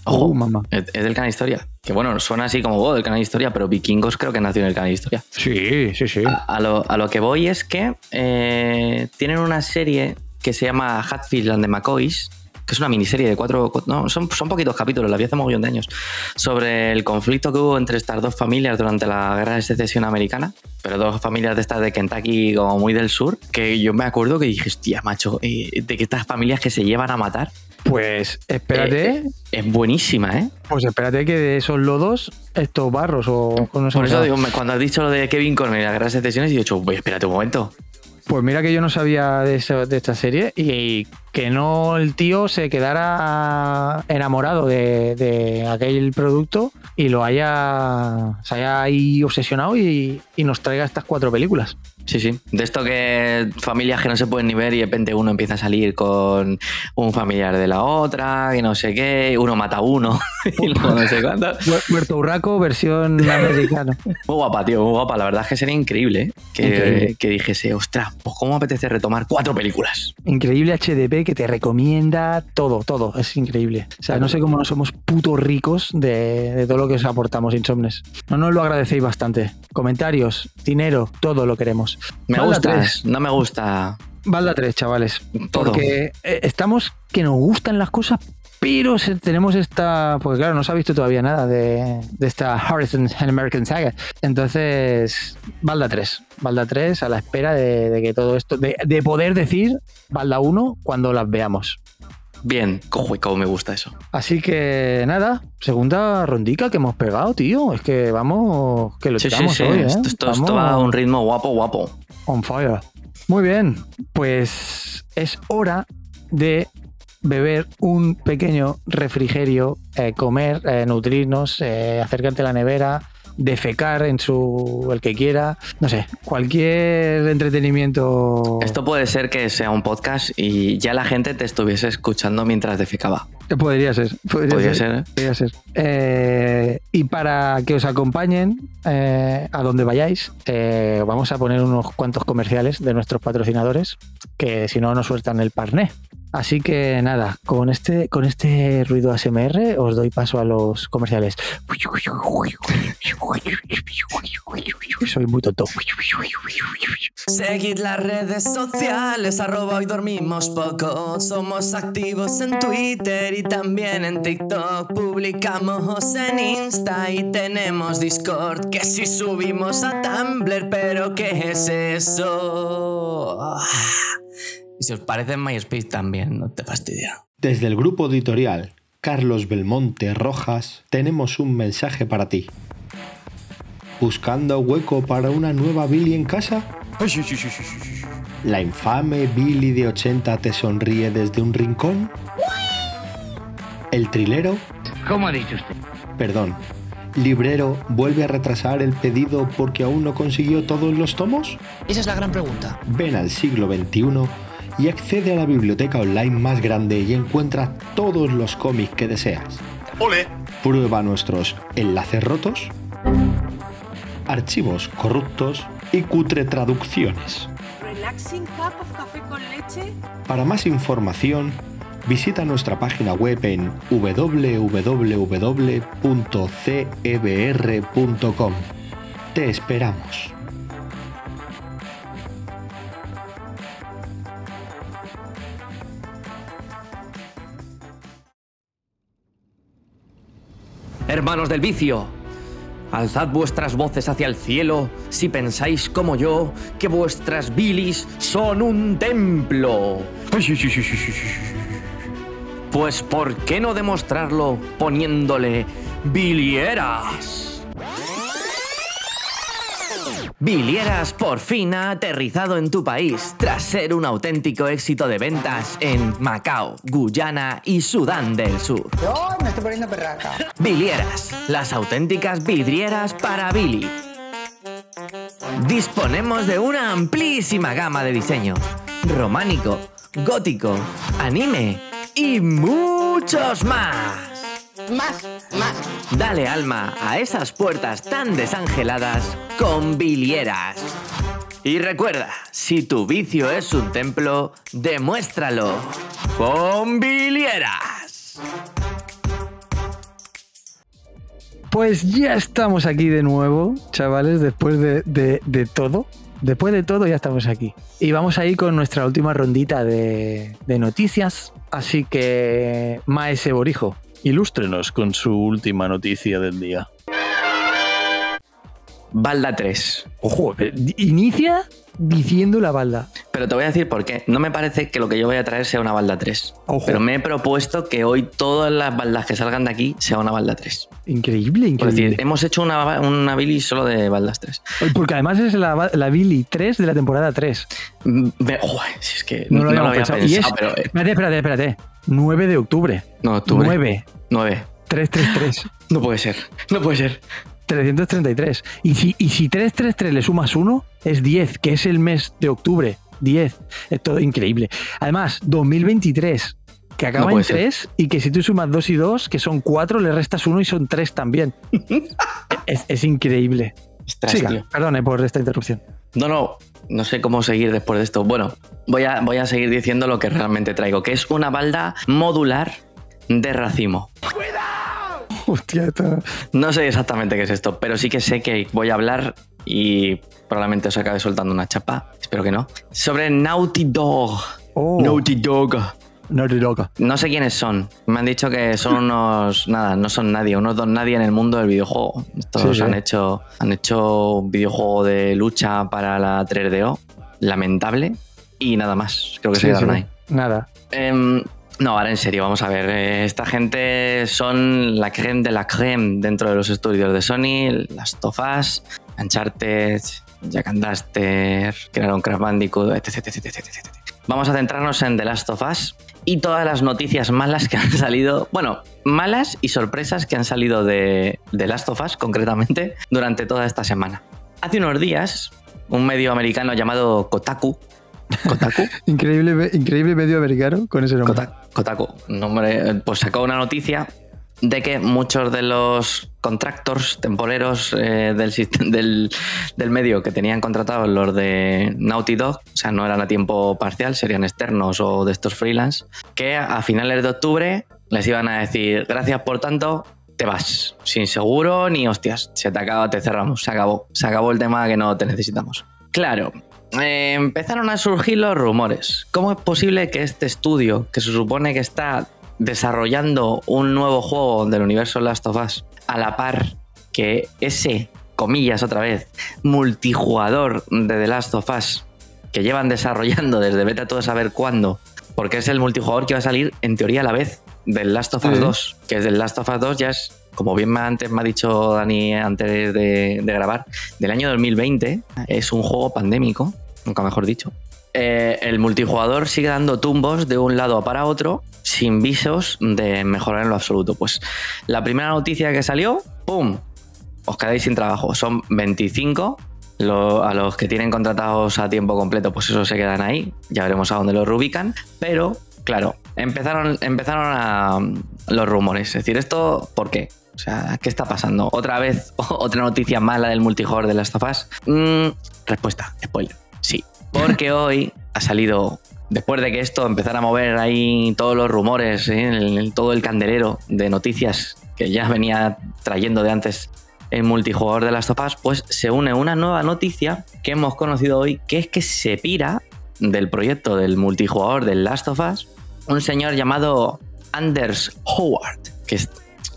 Ojo, Uh, mamá. es, es del canal Historia. Que bueno, suena así como oh, del canal Historia, pero Vikingos creo que nació en el canal Historia. Sí, sí, sí. A, a lo, a lo que voy es que eh, tienen una serie que se llama Hatfield and the McCoys, que es una miniserie de cuatro. No, son, son poquitos capítulos, la vi hace mogollón de años, sobre el conflicto que hubo entre estas dos familias durante la guerra de secesión americana, pero dos familias de estas de Kentucky, como muy del sur, que yo me acuerdo que dije, hostia, macho, eh, de que estas familias que se llevan a matar. Pues espérate, Eh, es buenísima, ¿eh? pues espérate que de esos lodos, estos barros o, o no sé Por eso digo, cuando has dicho lo de Kevin Conner y la guerra de secesión, he dicho, "Uy, espérate un momento. Pues mira que yo no sabía de, eso- de esta serie y que no el tío se quedara enamorado de, de aquel producto y lo haya, se haya ahí obsesionado y, y nos traiga estas cuatro películas. Sí, sí. De esto que familias que no se pueden ni ver y de repente uno empieza a salir con un familiar de la otra, que no sé qué, uno mata a uno y luego no sé cuánto. Muer- Muerto Urraco, versión americana. Muy guapa, tío, muy guapa. La verdad es que sería increíble, ¿eh? Que, Increíble. que dijese, ostras, pues cómo apetece retomar cuatro películas. Increíble HDP que te recomienda todo, todo. Es increíble. O sea, no sé cómo no somos putos ricos de, de todo lo que os aportamos, Insomnes. No nos lo agradecéis bastante. Comentarios, dinero, todo lo queremos. Me gusta, tres. no me gusta. Balda 3, chavales. Todo. Porque eh, estamos que nos gustan las cosas Pero tenemos esta, pues claro, no se ha visto todavía nada de, de esta Horizon American Saga. Entonces, Balda 3. Balda 3 a la espera de, de que todo esto, de, de poder decir Balda 1 cuando las veamos. Bien, cojo y cómo me gusta eso. Así que nada, segunda rondica que hemos pegado, tío. Es que vamos, que lo Sí, sí, tiramos sí. hoy, ¿eh? Esto, esto- esto Vamos va a un ritmo guapo, guapo. on fire. Muy bien, pues es hora de beber un pequeño refrigerio, eh, comer, eh, nutrirnos, eh, acercarte a la nevera, defecar en su el que quiera, no sé, cualquier entretenimiento. Esto puede ser que sea un podcast y ya la gente te estuviese escuchando mientras defecaba. Eh, Podría ser, podría, Podría ser. ser, ¿eh? podría ser. Eh, y para que os acompañen eh, a donde vayáis, vamos a poner unos cuantos comerciales de nuestros patrocinadores, que si no nos sueltan el parné. Así que nada, con este, con este ruido ASMR os doy paso a los comerciales. Soy muy tonto. Seguid las redes sociales, arroba hoy dormimos poco. Somos activos en Twitter y también en TikTok. Publicamos en Insta y tenemos Discord. Que si subimos a Tumblr, pero ¿qué es eso? Y si os parece en MySpace también, no te fastidia. Desde el grupo editorial Carlos Belmonte Rojas tenemos un mensaje para ti. ¿Buscando hueco para una nueva Billy en casa? ¿La infame Billy de 80 te sonríe desde un rincón? ¿El trilero? ¿Cómo ha dicho usted? Perdón. ¿Librero vuelve a retrasar el pedido porque aún no consiguió todos los tomos? Esa es la gran pregunta. Ven al siglo XXI y accede a la biblioteca online más grande y encuentra todos los cómics que deseas. ¡Ole! Prueba nuestros enlaces rotos, archivos corruptos y cutre traducciones. Relaxing cup of café con leche. Para más información, visita nuestra página web en www.cebr.com. Te esperamos. Hermanos del vicio, alzad vuestras voces hacia el cielo si pensáis como yo que vuestras bilis son un templo. Pues ¿por qué no demostrarlo poniéndole bilieras? Bilieras por fin ha aterrizado en tu país tras ser un auténtico éxito de ventas en Macao, Guyana y Sudán del Sur. Yo me estoy poniendo perraca. Bilieras, las auténticas vidrieras para Billy. Disponemos de una amplísima gama de diseños. Románico, gótico, anime y muchos más. Más, más. Dale alma a esas puertas tan desangeladas con bilieras. Y recuerda, si tu vicio es un templo, demuéstralo con bilieras. Pues ya estamos aquí de nuevo, chavales, después de, de- de todo. Después de todo ya estamos aquí. Y vamos a ir con nuestra última rondita de, de noticias. Así que, Maese Borijo, ilústrenos con su última noticia del día. Balda 3. Ojo, eh, di- inicia diciendo la balda. Pero te voy a decir por qué. No me parece que lo que yo voy a traer sea una balda 3. Ojo. Pero me he propuesto que hoy todas las baldas que salgan de aquí sea una balda 3. Increíble, increíble. decir, hemos hecho una, una Billy solo de baldas 3. Porque además es la, la Billy 3 de la temporada 3. Mm, Joder, si es que No no, lo lo habíamos había pensado. pensado, Y es- pero... eh, Espérate, espérate, espérate. 9 de octubre. no, octubre. 9. 9. 333. No puede ser. No puede ser. 333. Y si, y si 333 le sumas 1, es 10, que es el mes de octubre. 10. Es todo increíble. Además, 2023, que acaba No en puede ser. 3, y que si tú sumas 2 y 2, que son 4, le restas 1 y son 3 también. es, es increíble. Siga, tío. perdone por esta interrupción. No, no, no sé cómo seguir después de esto. Bueno, voy a, voy a seguir diciendo lo que realmente traigo, que es una balda modular de racimo. Hostia, esto- No sé exactamente qué es esto, pero sí que sé que voy a hablar y probablemente os acabe soltando una chapa, espero que no, sobre Naughty Dog. Oh. Naughty Dog. Naughty Dog. No sé quiénes son. Me han dicho que son unos. Nada, no son nadie, unos dos nadie en el mundo del videojuego. Estos Sí, han hecho. Han hecho un videojuego de lucha para la 3DO. Lamentable. Y nada más. Creo que se quedaron sí. ahí. Nada. Em, no, ahora en serio, vamos a ver. eh, esta gente son la creme de la creme dentro de los estudios de Sony, las Tofas, Uncharted, Jack and Duster, crearon Crash Bandicoot, etc. Vamos a centrarnos en The Last of Us y todas las noticias malas que han salido, bueno, malas y sorpresas que han salido de The Last of Us concretamente durante toda esta semana. Hace unos días, un medio americano llamado Kotaku, Kotaku, Increíble, increíble medio americano con ese nombre. Kota- Kotaku, nombre, pues sacó una noticia de que muchos de los contractors temporeros eh, del, del, del medio que tenían contratados los de Naughty Dog, o sea, no eran a tiempo parcial, serían externos o de estos freelance, que a finales de octubre les iban a decir, gracias por tanto, te vas, sin seguro ni hostias, se te acaba, te cerramos, se acabó, se acabó el tema que no te necesitamos. Claro, eh, empezaron a surgir los rumores. ¿Cómo es posible que este estudio, que se supone que está desarrollando un nuevo juego del universo Last of Us, a la par que ese, comillas otra vez, multijugador de The Last of Us, que llevan desarrollando desde vete a todo saber cuándo, porque es el multijugador que va a salir en teoría a la vez del Last of Us Sí. 2, que es del Last of Us 2 ya es, como bien antes me ha dicho Dani antes de, de grabar, del año 2020, es un juego pandémico, nunca mejor dicho. Eh, el multijugador sigue dando tumbos de un lado para otro sin visos de mejorar en lo absoluto. Pues la primera noticia que salió, ¡pum! Os quedáis sin trabajo. Son 25 lo- a los que tienen contratados a tiempo completo, pues eso se quedan ahí. Ya veremos a dónde los reubican. Pero, claro, empezaron, empezaron a, los rumores. Es decir, ¿esto por qué? O sea, ¿qué está pasando? ¿Otra vez otra noticia mala del multijugador de Last of Us? Mm, respuesta, spoiler. Sí. Porque hoy ha salido, después de que esto empezara a mover ahí todos los rumores, ¿eh? el- el- todo el candelero de noticias que ya venía trayendo de antes el multijugador de Last of Us, pues se une una nueva noticia que hemos conocido hoy, que es que se pira del proyecto del multijugador del Last of Us un señor llamado Anders Howard, que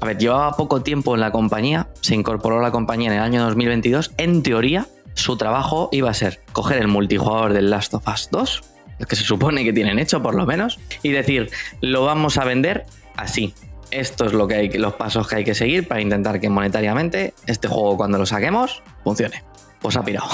a ver, llevaba poco tiempo en la compañía, se incorporó a la compañía en el año 2022. En teoría, su trabajo iba a ser coger el multijugador del Last of Us 2, el que se supone que tienen hecho por lo menos, y decir, lo vamos a vender así. Esto es lo que hay, los pasos que hay que seguir para intentar que monetariamente este juego cuando lo saquemos funcione. Pues ha pirado.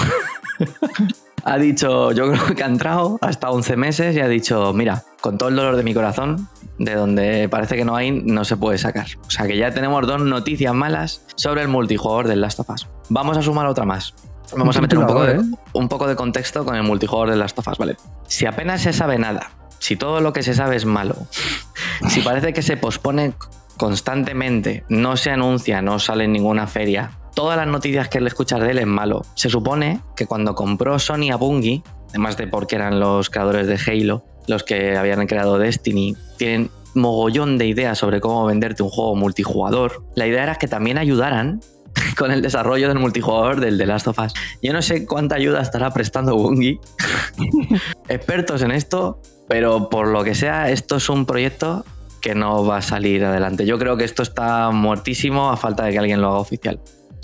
ha dicho, yo creo que ha entrado hasta 11 meses y ha dicho, mira, con todo el dolor de mi corazón, de donde parece que no hay, no se puede sacar. O sea que ya tenemos dos noticias malas sobre el multijugador del Last of Us. Vamos a sumar otra más. Vamos a meter un poco, de, ¿eh? un poco de contexto con el multijugador del Last of Us, ¿vale? Si apenas se sabe nada, si todo lo que se sabe es malo, si parece que se pospone constantemente, no se anuncia, no sale en ninguna feria, todas las noticias que le escuchas de él es malo. Se supone que cuando compró Sony a Bungie, además de porque eran los creadores de Halo, los que habían creado Destiny, tienen mogollón de ideas sobre cómo venderte un juego multijugador. La idea era que también ayudaran con el desarrollo del multijugador del The Last of Us. Yo no sé cuánta ayuda estará prestando Bungie, expertos en esto, pero por lo que sea, esto es un proyecto que no va a salir adelante. Yo creo que esto está muertísimo a falta de que alguien lo haga oficial.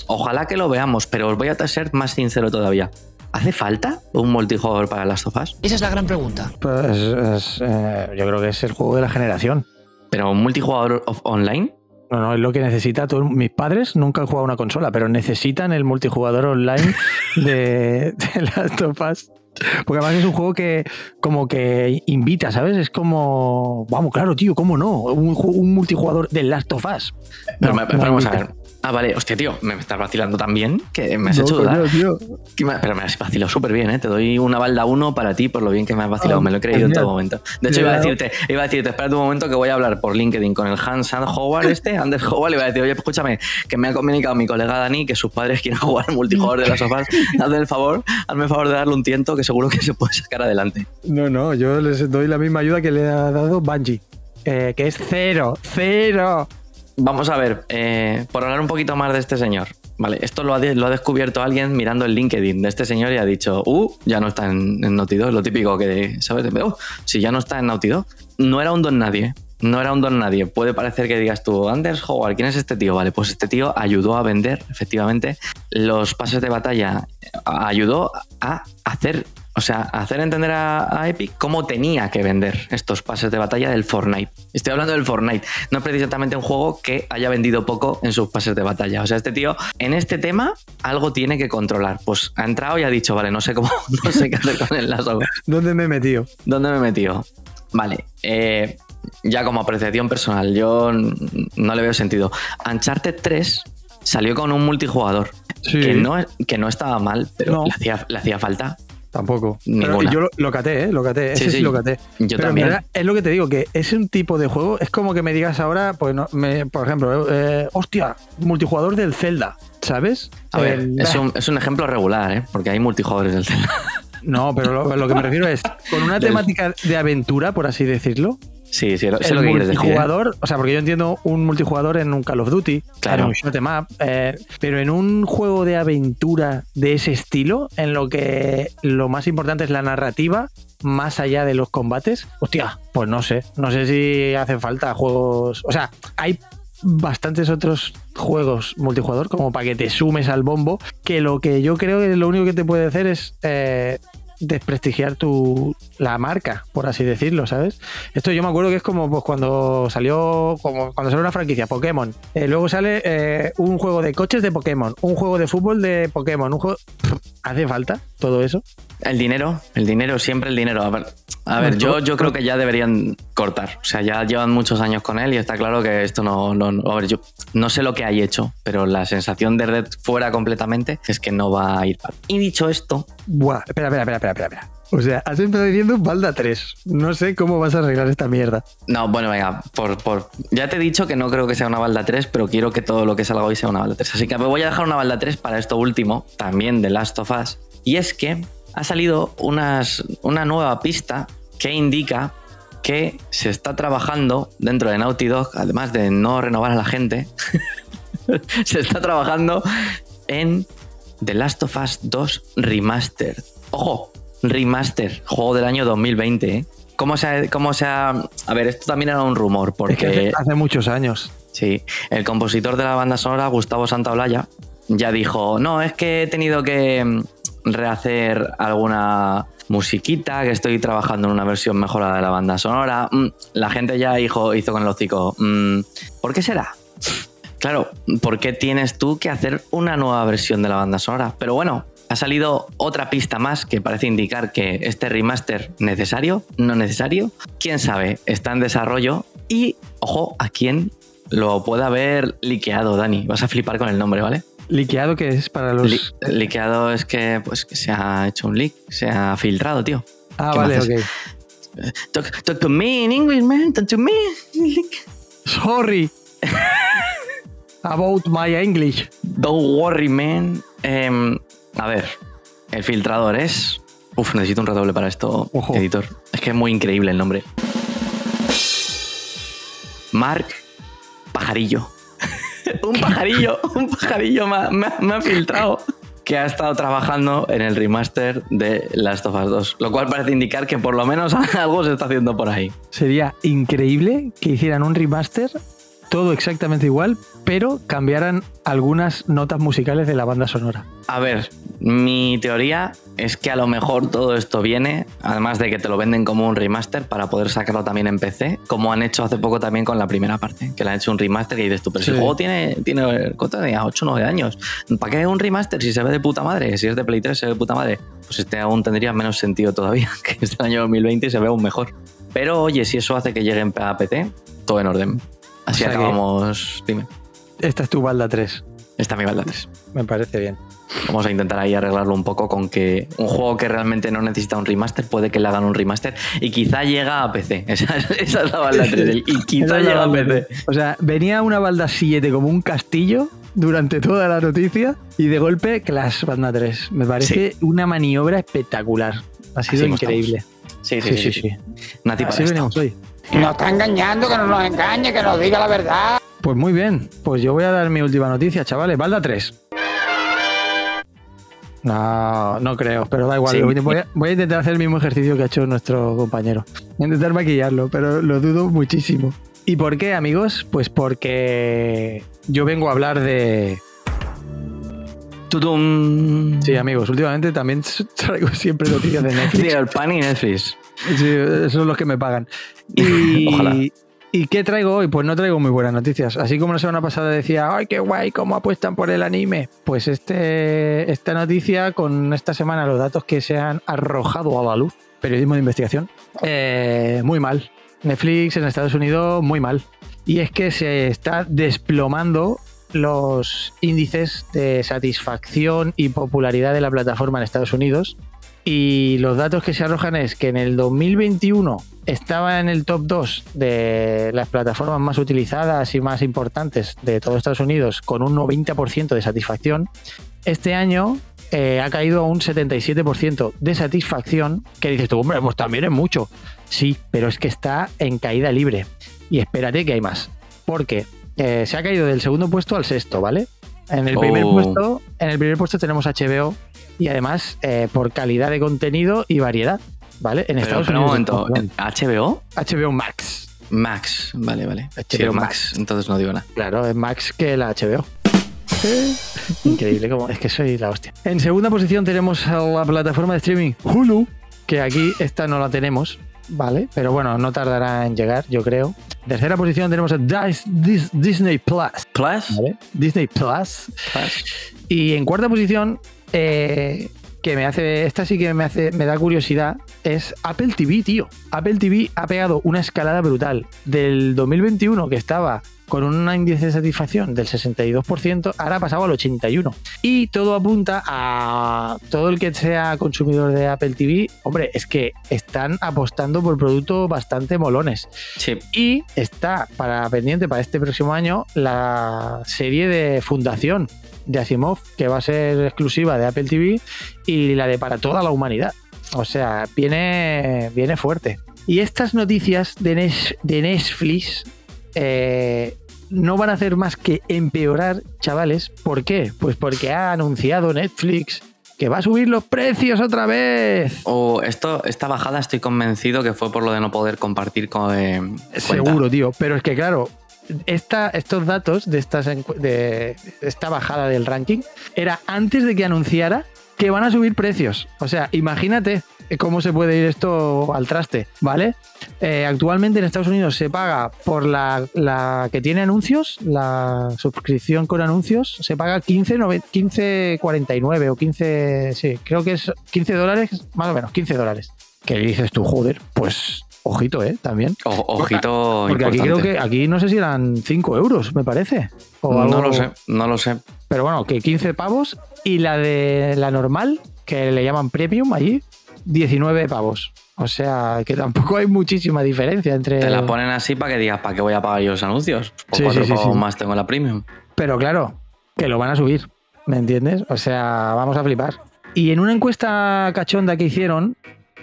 Ojalá que lo veamos, pero os voy a ser más sincero todavía. ¿Hace falta un multijugador para Last of Us? Esa es la gran pregunta. Pues es, eh, yo creo que es el juego de la generación. ¿Pero un multijugador of- online? No, no, es lo que necesita todo. Mis padres nunca han jugado a una consola, pero necesitan el multijugador online de, de Last of Us. Porque además es un juego que como que invita, ¿sabes? Es como, vamos, claro, tío, ¿cómo no? Un, ju- un multijugador de Last of Us. Pero, No, me- pero no vamos a invita. ver. Ah, vale, hostia, tío, me estás vacilando también, que me has No, hecho coño, dudar. tío. Que me- Pero me has vacilado súper bien, ¿eh? Te doy una balda uno para ti por lo bien que me has vacilado. Ah, me lo he creído en todo momento. De hecho, iba a decirte, iba a decirte, espérate un momento que voy a hablar por LinkedIn con el Hans and Howard este, Anders Howard, le voy a decir, oye, escúchame, que me ha comunicado mi colega Dani que sus padres quieren jugar al multijugador de las sofás. Hazme el favor, hazme el favor de darle un tiento que seguro que se puede sacar adelante. No, no, yo les doy la misma ayuda que le ha dado Bungie. eh, que es cero, cero. Vamos a ver, eh, por hablar un poquito más de este señor. Vale, esto lo ha, descubierto alguien mirando el LinkedIn de este señor y ha dicho, uh, ya no está en, en Naughty lo típico que, ¿sabes? "Uh, si ya no está en Naughty. No era un don nadie, no era un don nadie. Puede parecer que digas tú, Anders Howard, ¿quién es este tío? Vale, pues este tío ayudó a vender, efectivamente, los pases de batalla, ayudó a hacer, o sea, hacer entender a, a Epic cómo tenía que vender estos pases de batalla del Fortnite. Estoy hablando del Fortnite, no es precisamente un juego que haya vendido poco en sus pases de batalla. O sea, este tío, en este tema, algo tiene que controlar. Pues ha entrado y ha dicho, vale, no sé cómo, no sé qué hacer con el lazo. ¿Dónde me he metido? ¿Dónde me he metido? Vale, eh, ya como apreciación personal, yo no le veo sentido. Uncharted 3 salió con un multijugador Sí. que, no, que no estaba mal, pero No. le, hacía, le hacía falta. Tampoco. Ninguna. yo lo, lo caté, ¿eh? Lo caté. Sí, Ese sí, sí. lo caté. Yo Pero en también. verdad, es lo que te digo, que es un tipo de juego, es como que me digas ahora, pues no, me- por ejemplo, eh, hostia, multijugador del Zelda, ¿sabes? A ver, El- es un, es un ejemplo regular, ¿eh? porque hay multijugadores del Zelda. No, pero lo, lo que me refiero es, con una temática de aventura, por así decirlo, Sí, sí, sé el lo que quieres decir. ¿eh? multijugador, o sea, porque yo entiendo un multijugador en un Call of Duty, Claro. en un shoot 'em up, eh, pero en un juego de aventura de ese estilo, en lo que lo más importante es la narrativa, más allá de los combates, hostia, pues no sé, no sé si hacen falta juegos, o sea, hay bastantes otros juegos multijugador como para que te sumes al bombo, que lo que yo creo que lo único que te puede hacer es eh, desprestigiar tu la marca, por así decirlo, ¿sabes? Esto yo me acuerdo que es como pues, cuando salió como cuando salió una franquicia Pokémon, Eh, luego sale eh, un juego de coches de Pokémon, un juego de fútbol de Pokémon, un juego ¿hace falta todo eso? El dinero, el dinero, siempre el dinero. A ver, a ver yo, yo creo que ya deberían cortar. O sea, ya llevan muchos años con él y está claro que esto no, no, no- A ver, yo no sé lo que hay hecho, pero la sensación de red fuera completamente es que no va a ir. para- Y dicho esto, Buah, espera, espera, espera, espera, espera, espera. O sea, has empezado diciendo Balda 3. No sé cómo vas a arreglar esta mierda. no, bueno, venga, por, por, ya te he dicho que no creo que sea una balda 3, pero quiero que todo lo que salga hoy sea una balda 3. Así que me voy a dejar una balda 3 para esto último, también de Last of Us. Y es que ha salido unas, una nueva pista que indica que se está trabajando dentro de Naughty Dog, además de no renovar a la gente, se está trabajando en The Last of Us 2 Remastered. Ojo, remaster, juego del año 2020. ¿eh? ¿Cómo se, ha, cómo se ha- A ver, esto también era un rumor, porque... Es que hace, hace muchos años. Sí, el compositor de la banda sonora, Gustavo Santaolalla, ya dijo, no, es que he tenido que rehacer alguna musiquita, que estoy trabajando en una versión mejorada de la banda sonora. Mm, La gente ya hizo, con el hocico, mm, ¿por qué será? Claro, ¿por qué tienes tú que hacer una nueva versión de la banda sonora? Pero bueno, ha salido otra pista más que parece indicar que este remaster necesario, no necesario, quién sabe, está en desarrollo y, ojo, a quién lo puede haber liqueado, Dani. Vas a flipar con el nombre, ¿vale? Liqueado que es para los. Li- liqueado es que, pues, que se ha hecho un leak, se ha filtrado, tío. ah, ¿qué vale, ok. Talk, talk to me in English, man. Talk to me. Sorry. About my English. Don't worry, man. Em, a ver, el filtrador es. Uf, necesito un redoble para esto, Ojo. editor. Es que es muy increíble el nombre. Mark Pajarillo. Un pajarillo, un pajarillo me ha, me ha- me ha filtrado que ha estado trabajando en el remaster de Last of Us 2. Lo cual parece indicar que por lo menos algo se está haciendo por ahí. Sería increíble que hicieran un remaster, todo exactamente igual, pero cambiaran algunas notas musicales de la banda sonora. A ver, mi teoría es que a lo mejor todo esto viene, además de que te lo venden como un remaster para poder sacarlo también en PC, como han hecho hace poco también con la primera parte, que le han hecho un remaster y dices tú, pero si el juego tiene, tiene ¿cuánto tenía? 8 o 9 años. ¿Para qué un remaster si se ve de puta madre? Si es de Play 3 se ve de puta madre. Pues este aún tendría menos sentido todavía, que es del año 2020 y se ve aún mejor. Pero oye, si eso hace que lleguen a PC, todo en orden. Así O sea que- acabamos. Dime, Esta es tu balda 3. esta es mi balda 3. Me parece bien. Vamos a intentar ahí arreglarlo un poco con que un juego que realmente no necesita un remaster puede que le hagan un remaster y quizá llega a PC. Esa, es- esa es la balda 3. Y quizá llega a PC. O sea, venía una balda 7 como un castillo durante toda la noticia y de golpe Clash Banda 3. Me parece una maniobra espectacular. Ha sido Así increíble. Sí, sí, sí. sí, sí. Nati para Así venimos hoy. Nos está engañando, que no nos engañe, que nos diga la verdad. Pues muy bien, pues yo voy a dar mi última noticia, chavales. Balda 3. No, no creo, pero da igual. Sí. Voy, a, voy a intentar hacer el mismo ejercicio que ha hecho nuestro compañero. Voy a intentar maquillarlo, pero lo dudo muchísimo. ¿Y por qué, amigos? Pues porque yo vengo a hablar de... Sí, amigos, últimamente también traigo siempre noticias de Netflix. Sí, el pan y Netflix. Sí, esos son los que me pagan. Y, Ojalá. ¿Y qué traigo hoy? Pues no traigo muy buenas noticias. Así como la semana pasada decía, ¡ay, qué guay! ¿Cómo apuestan por el anime? Pues este, esta noticia, con esta semana los datos que se han arrojado a la luz, periodismo de investigación, eh, muy mal. Netflix en Estados Unidos, muy mal. Y es que se está desplomando los índices de satisfacción y popularidad de la plataforma en Estados Unidos. Y los datos que se arrojan es que en el 2021 estaba en el top 2 de las plataformas más utilizadas y más importantes de todo Estados Unidos con un 90% de satisfacción. Este año eh, ha caído a un 77% de satisfacción, que dices tú, hombre, pues también es mucho. Sí, pero es que está en caída libre. Y espérate que hay más. Porque eh, se ha caído del segundo puesto al sexto, ¿vale? En el primer Oh. puesto, en el primer puesto tenemos HBO y además eh, por calidad de contenido y variedad, ¿vale? En Pero, Estados pero un Unidos. momento, ¿en ¿HBO? HBO Max. Max, vale, vale. HBO Sí, Max. Max, entonces no digo nada. Claro, es Max que la HBO. Increíble, como es que soy la hostia. En segunda posición tenemos a la plataforma de streaming Hulu, que aquí esta no la tenemos, ¿vale? Pero bueno, no tardará en llegar, yo creo. Tercera posición tenemos a Dis- Dis- Disney Plus. ¿Plus? ¿vale? Disney Plus. Y en cuarta posición, eh, que me hace, esta sí que me hace, me da curiosidad, es Apple TV, tío. Apple TV ha pegado una escalada brutal. Del 2021, que estaba con un índice de satisfacción del 62%, ahora ha pasado al 81%. Y todo apunta a todo el que sea consumidor de Apple TV, hombre, es que están apostando por productos bastante molones. Sí. Y está para pendiente para este próximo año la serie de Fundación de Asimov, que va a ser exclusiva de Apple TV, y la de para toda la humanidad. O sea, viene, viene fuerte. Y estas noticias de Netflix eh, no van a hacer más que empeorar, chavales. ¿Por qué? Pues porque ha anunciado Netflix que va a subir los precios otra vez. O esto, esta bajada estoy convencido que fue por lo de no poder compartir con. eh. Seguro, tío. Pero es que, claro, esta, estos datos de, estas, de esta bajada del ranking era antes de que anunciara que van a subir precios. O sea, imagínate cómo se puede ir esto al traste, ¿vale? Eh, actualmente en Estados Unidos se paga por la, la que tiene anuncios, la suscripción con anuncios, se paga 15, nove- 15,49 o 15, sí, creo que es 15 dólares, más o menos, 15 dólares. Que dices tú, joder, pues ojito, ¿eh? También. O- ojito. Porque aquí creo que aquí no sé si eran 5 euros, me parece. O No lo sé, no lo sé. Pero bueno, que 15 pavos y la de la normal, que le llaman premium allí, 19 pavos. O sea, que tampoco hay muchísima diferencia entre. Te la ponen así para que digas, ¿para qué voy a pagar yo los anuncios? Por Sí, cuatro sí, sí, pavos sí. más tengo la premium. Pero claro, que lo van a subir, ¿me entiendes? O sea, vamos a flipar. Y en una encuesta cachonda que hicieron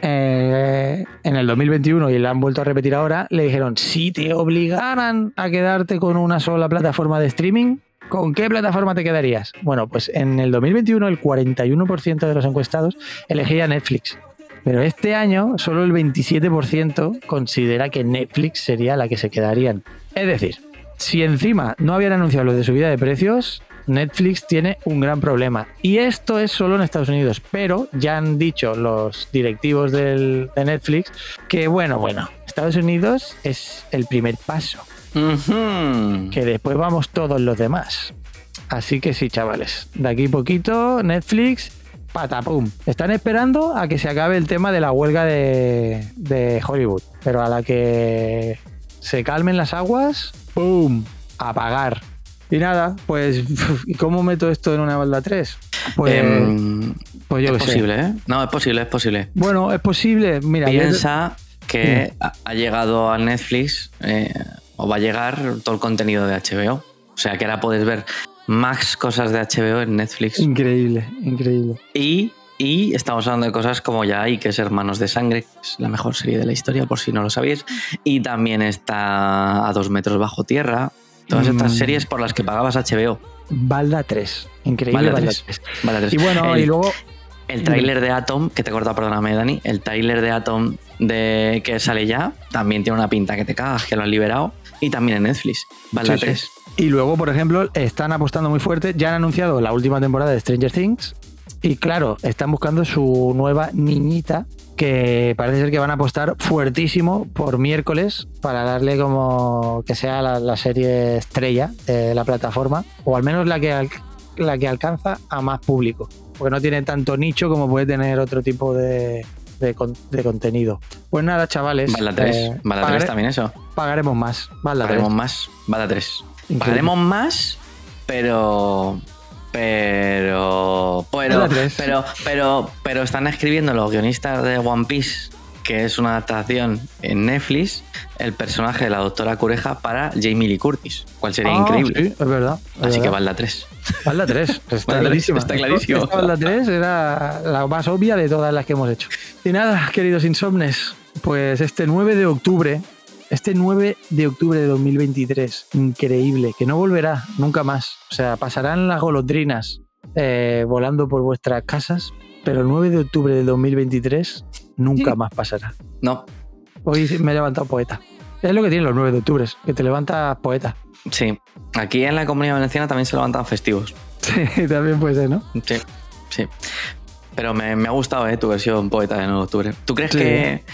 eh, en el 2021 y la han vuelto a repetir ahora, le dijeron, si te obligaran a quedarte con una sola plataforma de streaming, ¿con qué plataforma te quedarías? Bueno, pues en el 2021 el 41% de los encuestados elegía Netflix. Pero este año solo el 27% considera que Netflix sería la que se quedarían. Es decir, si encima no habían anunciado lo de subida de precios, Netflix tiene un gran problema. Y esto es solo en Estados Unidos, pero ya han dicho los directivos del- de Netflix que, bueno, bueno, Estados Unidos es el primer paso, que después vamos todos los demás. Así que sí, chavales, de aquí poquito, Netflix, patapum. Están esperando a que se acabe el tema de la huelga de, de Hollywood, pero a la que se calmen las aguas, ¡pum! A pagar. Y nada, pues, ¿y cómo meto esto en una balda 3? Pues, Em, pues yo es sé. posible, ¿eh? No, es posible, es posible. Bueno, es posible. Mira, yo- Piensa que ha ha llegado a Netflix eh, o va a llegar todo el contenido de HBO. O sea que ahora puedes ver más cosas de HBO en Netflix. Increíble, increíble. Y, y estamos hablando de cosas como ya hay, que es Hermanos de Sangre, que es la mejor serie de la historia, por si no lo sabéis. Y también está A dos metros bajo tierra. Todas estas Mm. series por las que pagabas HBO. Balda 3. Increíble Balda Balda 3. 3. Balda 3. Y bueno, El- y luego. El tráiler de Atom, que te he cortado, perdóname, Dani. El tráiler de Atom de que sale ya, también tiene una pinta que te cagas, que lo han liberado. Y también en Netflix. Balda Sí, sí. 3. Y luego, por ejemplo, están apostando muy fuerte. Ya han anunciado la última temporada de Stranger Things. Y claro, están buscando su nueva niñita. Que parece ser que van a apostar fuertísimo por miércoles para darle como que sea la, la serie estrella de la plataforma. O al menos la que, la que alcanza a más público. Porque no tiene tanto nicho como puede tener otro tipo de, de con- de contenido. Pues nada, chavales. Balda 3. eh, Balda 3 pagare- también eso. Pagaremos más. Balda 3. Pagaremos más. Balda 3. Pagaremos más, pero. Pero. Pero. Balda 3. Pero. Pero. Pero están escribiendo los guionistas de One Piece, que es una adaptación en Netflix, el personaje de la doctora Cureja para Jamie Lee Curtis. ¿Cuál sería Ah, increíble? Sí, es verdad. es Así que verdad. Balda 3. Balda 3, está Balda 3, clarísima. está clarísimo. Balda 3 era la más obvia de todas las que hemos hecho. Y nada, queridos insomnes, pues este 9 de octubre, este 9 de octubre de 2023, increíble, que no volverá nunca más. O sea, pasarán las golondrinas eh, volando por vuestras casas, pero el 9 de octubre de 2023 nunca más pasará. No, Hoy me he levantado poeta. Es lo que tienen los 9 de octubre, que te levantas poeta. sí. Aquí en la comunidad valenciana también se levantan festivos. Sí, también puede ser, ¿no? Sí, sí. Pero me, me ha gustado ¿eh? tu versión poeta de 9 de octubre. ¿Tú crees Sí. que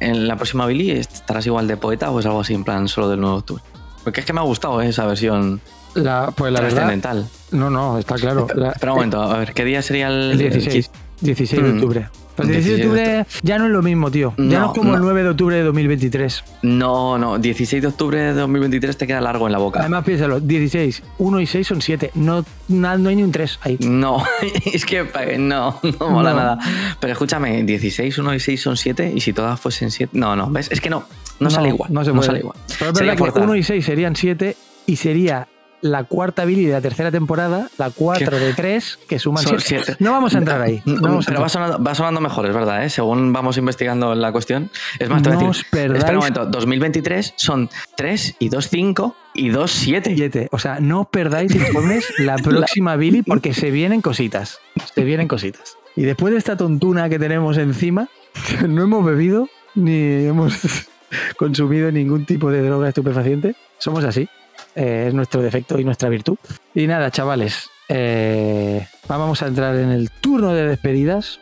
en la próxima Billy estarás igual de poeta o es algo así en plan solo del 9 de octubre? Porque es que me ha gustado ¿eh? esa versión La, pues la verdad. trascendental. No, no, está claro. La- Espera un momento, a ver, ¿qué día sería el, El 16. 16 de Mm. octubre. El 16 de 16 de octubre ya no es lo mismo, tío. Ya no, No, es como el no. 9 de octubre de 2023. No, no, 16 de octubre de 2023 te queda largo en la boca. Además, piénsalo, 16, 1 y 6 son 7. No, no hay ni un 3 ahí. No, es que pa- no, no mola No. nada. Pero escúchame, 16, 1 y 6 son 7 y si todas fuesen 7... No, no, ¿ves? Es que no, no, sale igual. No, No, se puede. sale igual. Pero es verdad que forzar. 1 y 6 serían 7 y sería la cuarta Billy de la tercera temporada, la 4 ¿Qué? de 3, que suman Son 7. siete. No vamos a entrar ahí. No vamos a Pero va sonando, va sonando mejor, es verdad, ¿eh? según vamos investigando la cuestión. Es más, te voy a decir, perdáis- espera un momento, 2023 son 3 y 2, 5 y 2, 7. 7. O sea, no os perdáis informes la próxima Billy porque se vienen cositas. Se vienen cositas. Y después de esta tontuna que tenemos encima, no hemos bebido ni hemos consumido ningún tipo de droga estupefaciente. Somos así. Eh, es nuestro defecto y nuestra virtud. Y nada, chavales. eh, vamos a entrar en el turno de despedidas.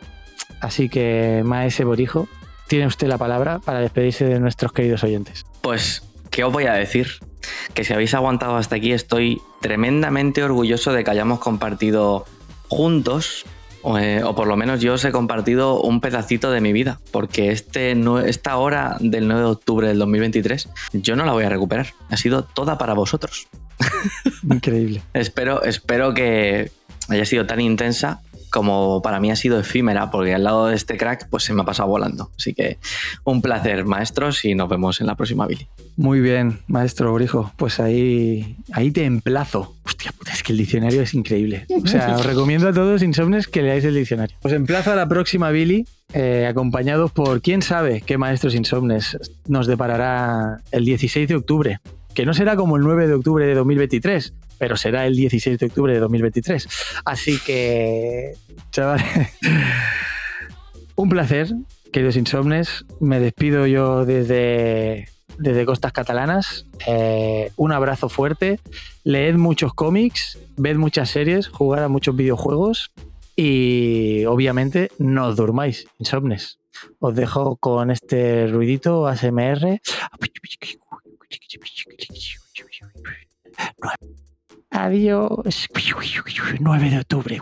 Así que, Maese Borijo, tiene usted la palabra para despedirse de nuestros queridos oyentes. Pues, ¿qué os voy a decir? Que si habéis aguantado hasta aquí, estoy tremendamente orgulloso de que hayamos compartido juntos, eh, o por lo menos yo os he compartido un pedacito de mi vida, porque este, nue- esta hora del 9 de octubre del 2023 yo no la voy a recuperar. Ha sido toda para vosotros. Increíble. Espero, espero que haya sido tan intensa como para mí ha sido efímera, porque al lado de este crack pues se me ha pasado volando. Así que un placer, maestros, y nos vemos en la próxima Billy. Muy bien, maestro Brijo. Pues ahí, ahí te emplazo. El diccionario es increíble. O sea, os recomiendo a todos insomnes que leáis el diccionario. Os emplazo a la próxima Billy, eh, acompañados por quién sabe qué maestros insomnes nos deparará el 16 de octubre. Que no será como el 9 de octubre de 2023, pero será el 16 de octubre de 2023. Así que, chavales, un placer, queridos insomnes. Me despido yo desde, desde Costas Catalanas. Eh, un abrazo fuerte. Leed muchos cómics, ved muchas series, jugad a muchos videojuegos y obviamente no os durmáis, insomnes. Os dejo con este ruidito ASMR. Adiós. 9 de octubre.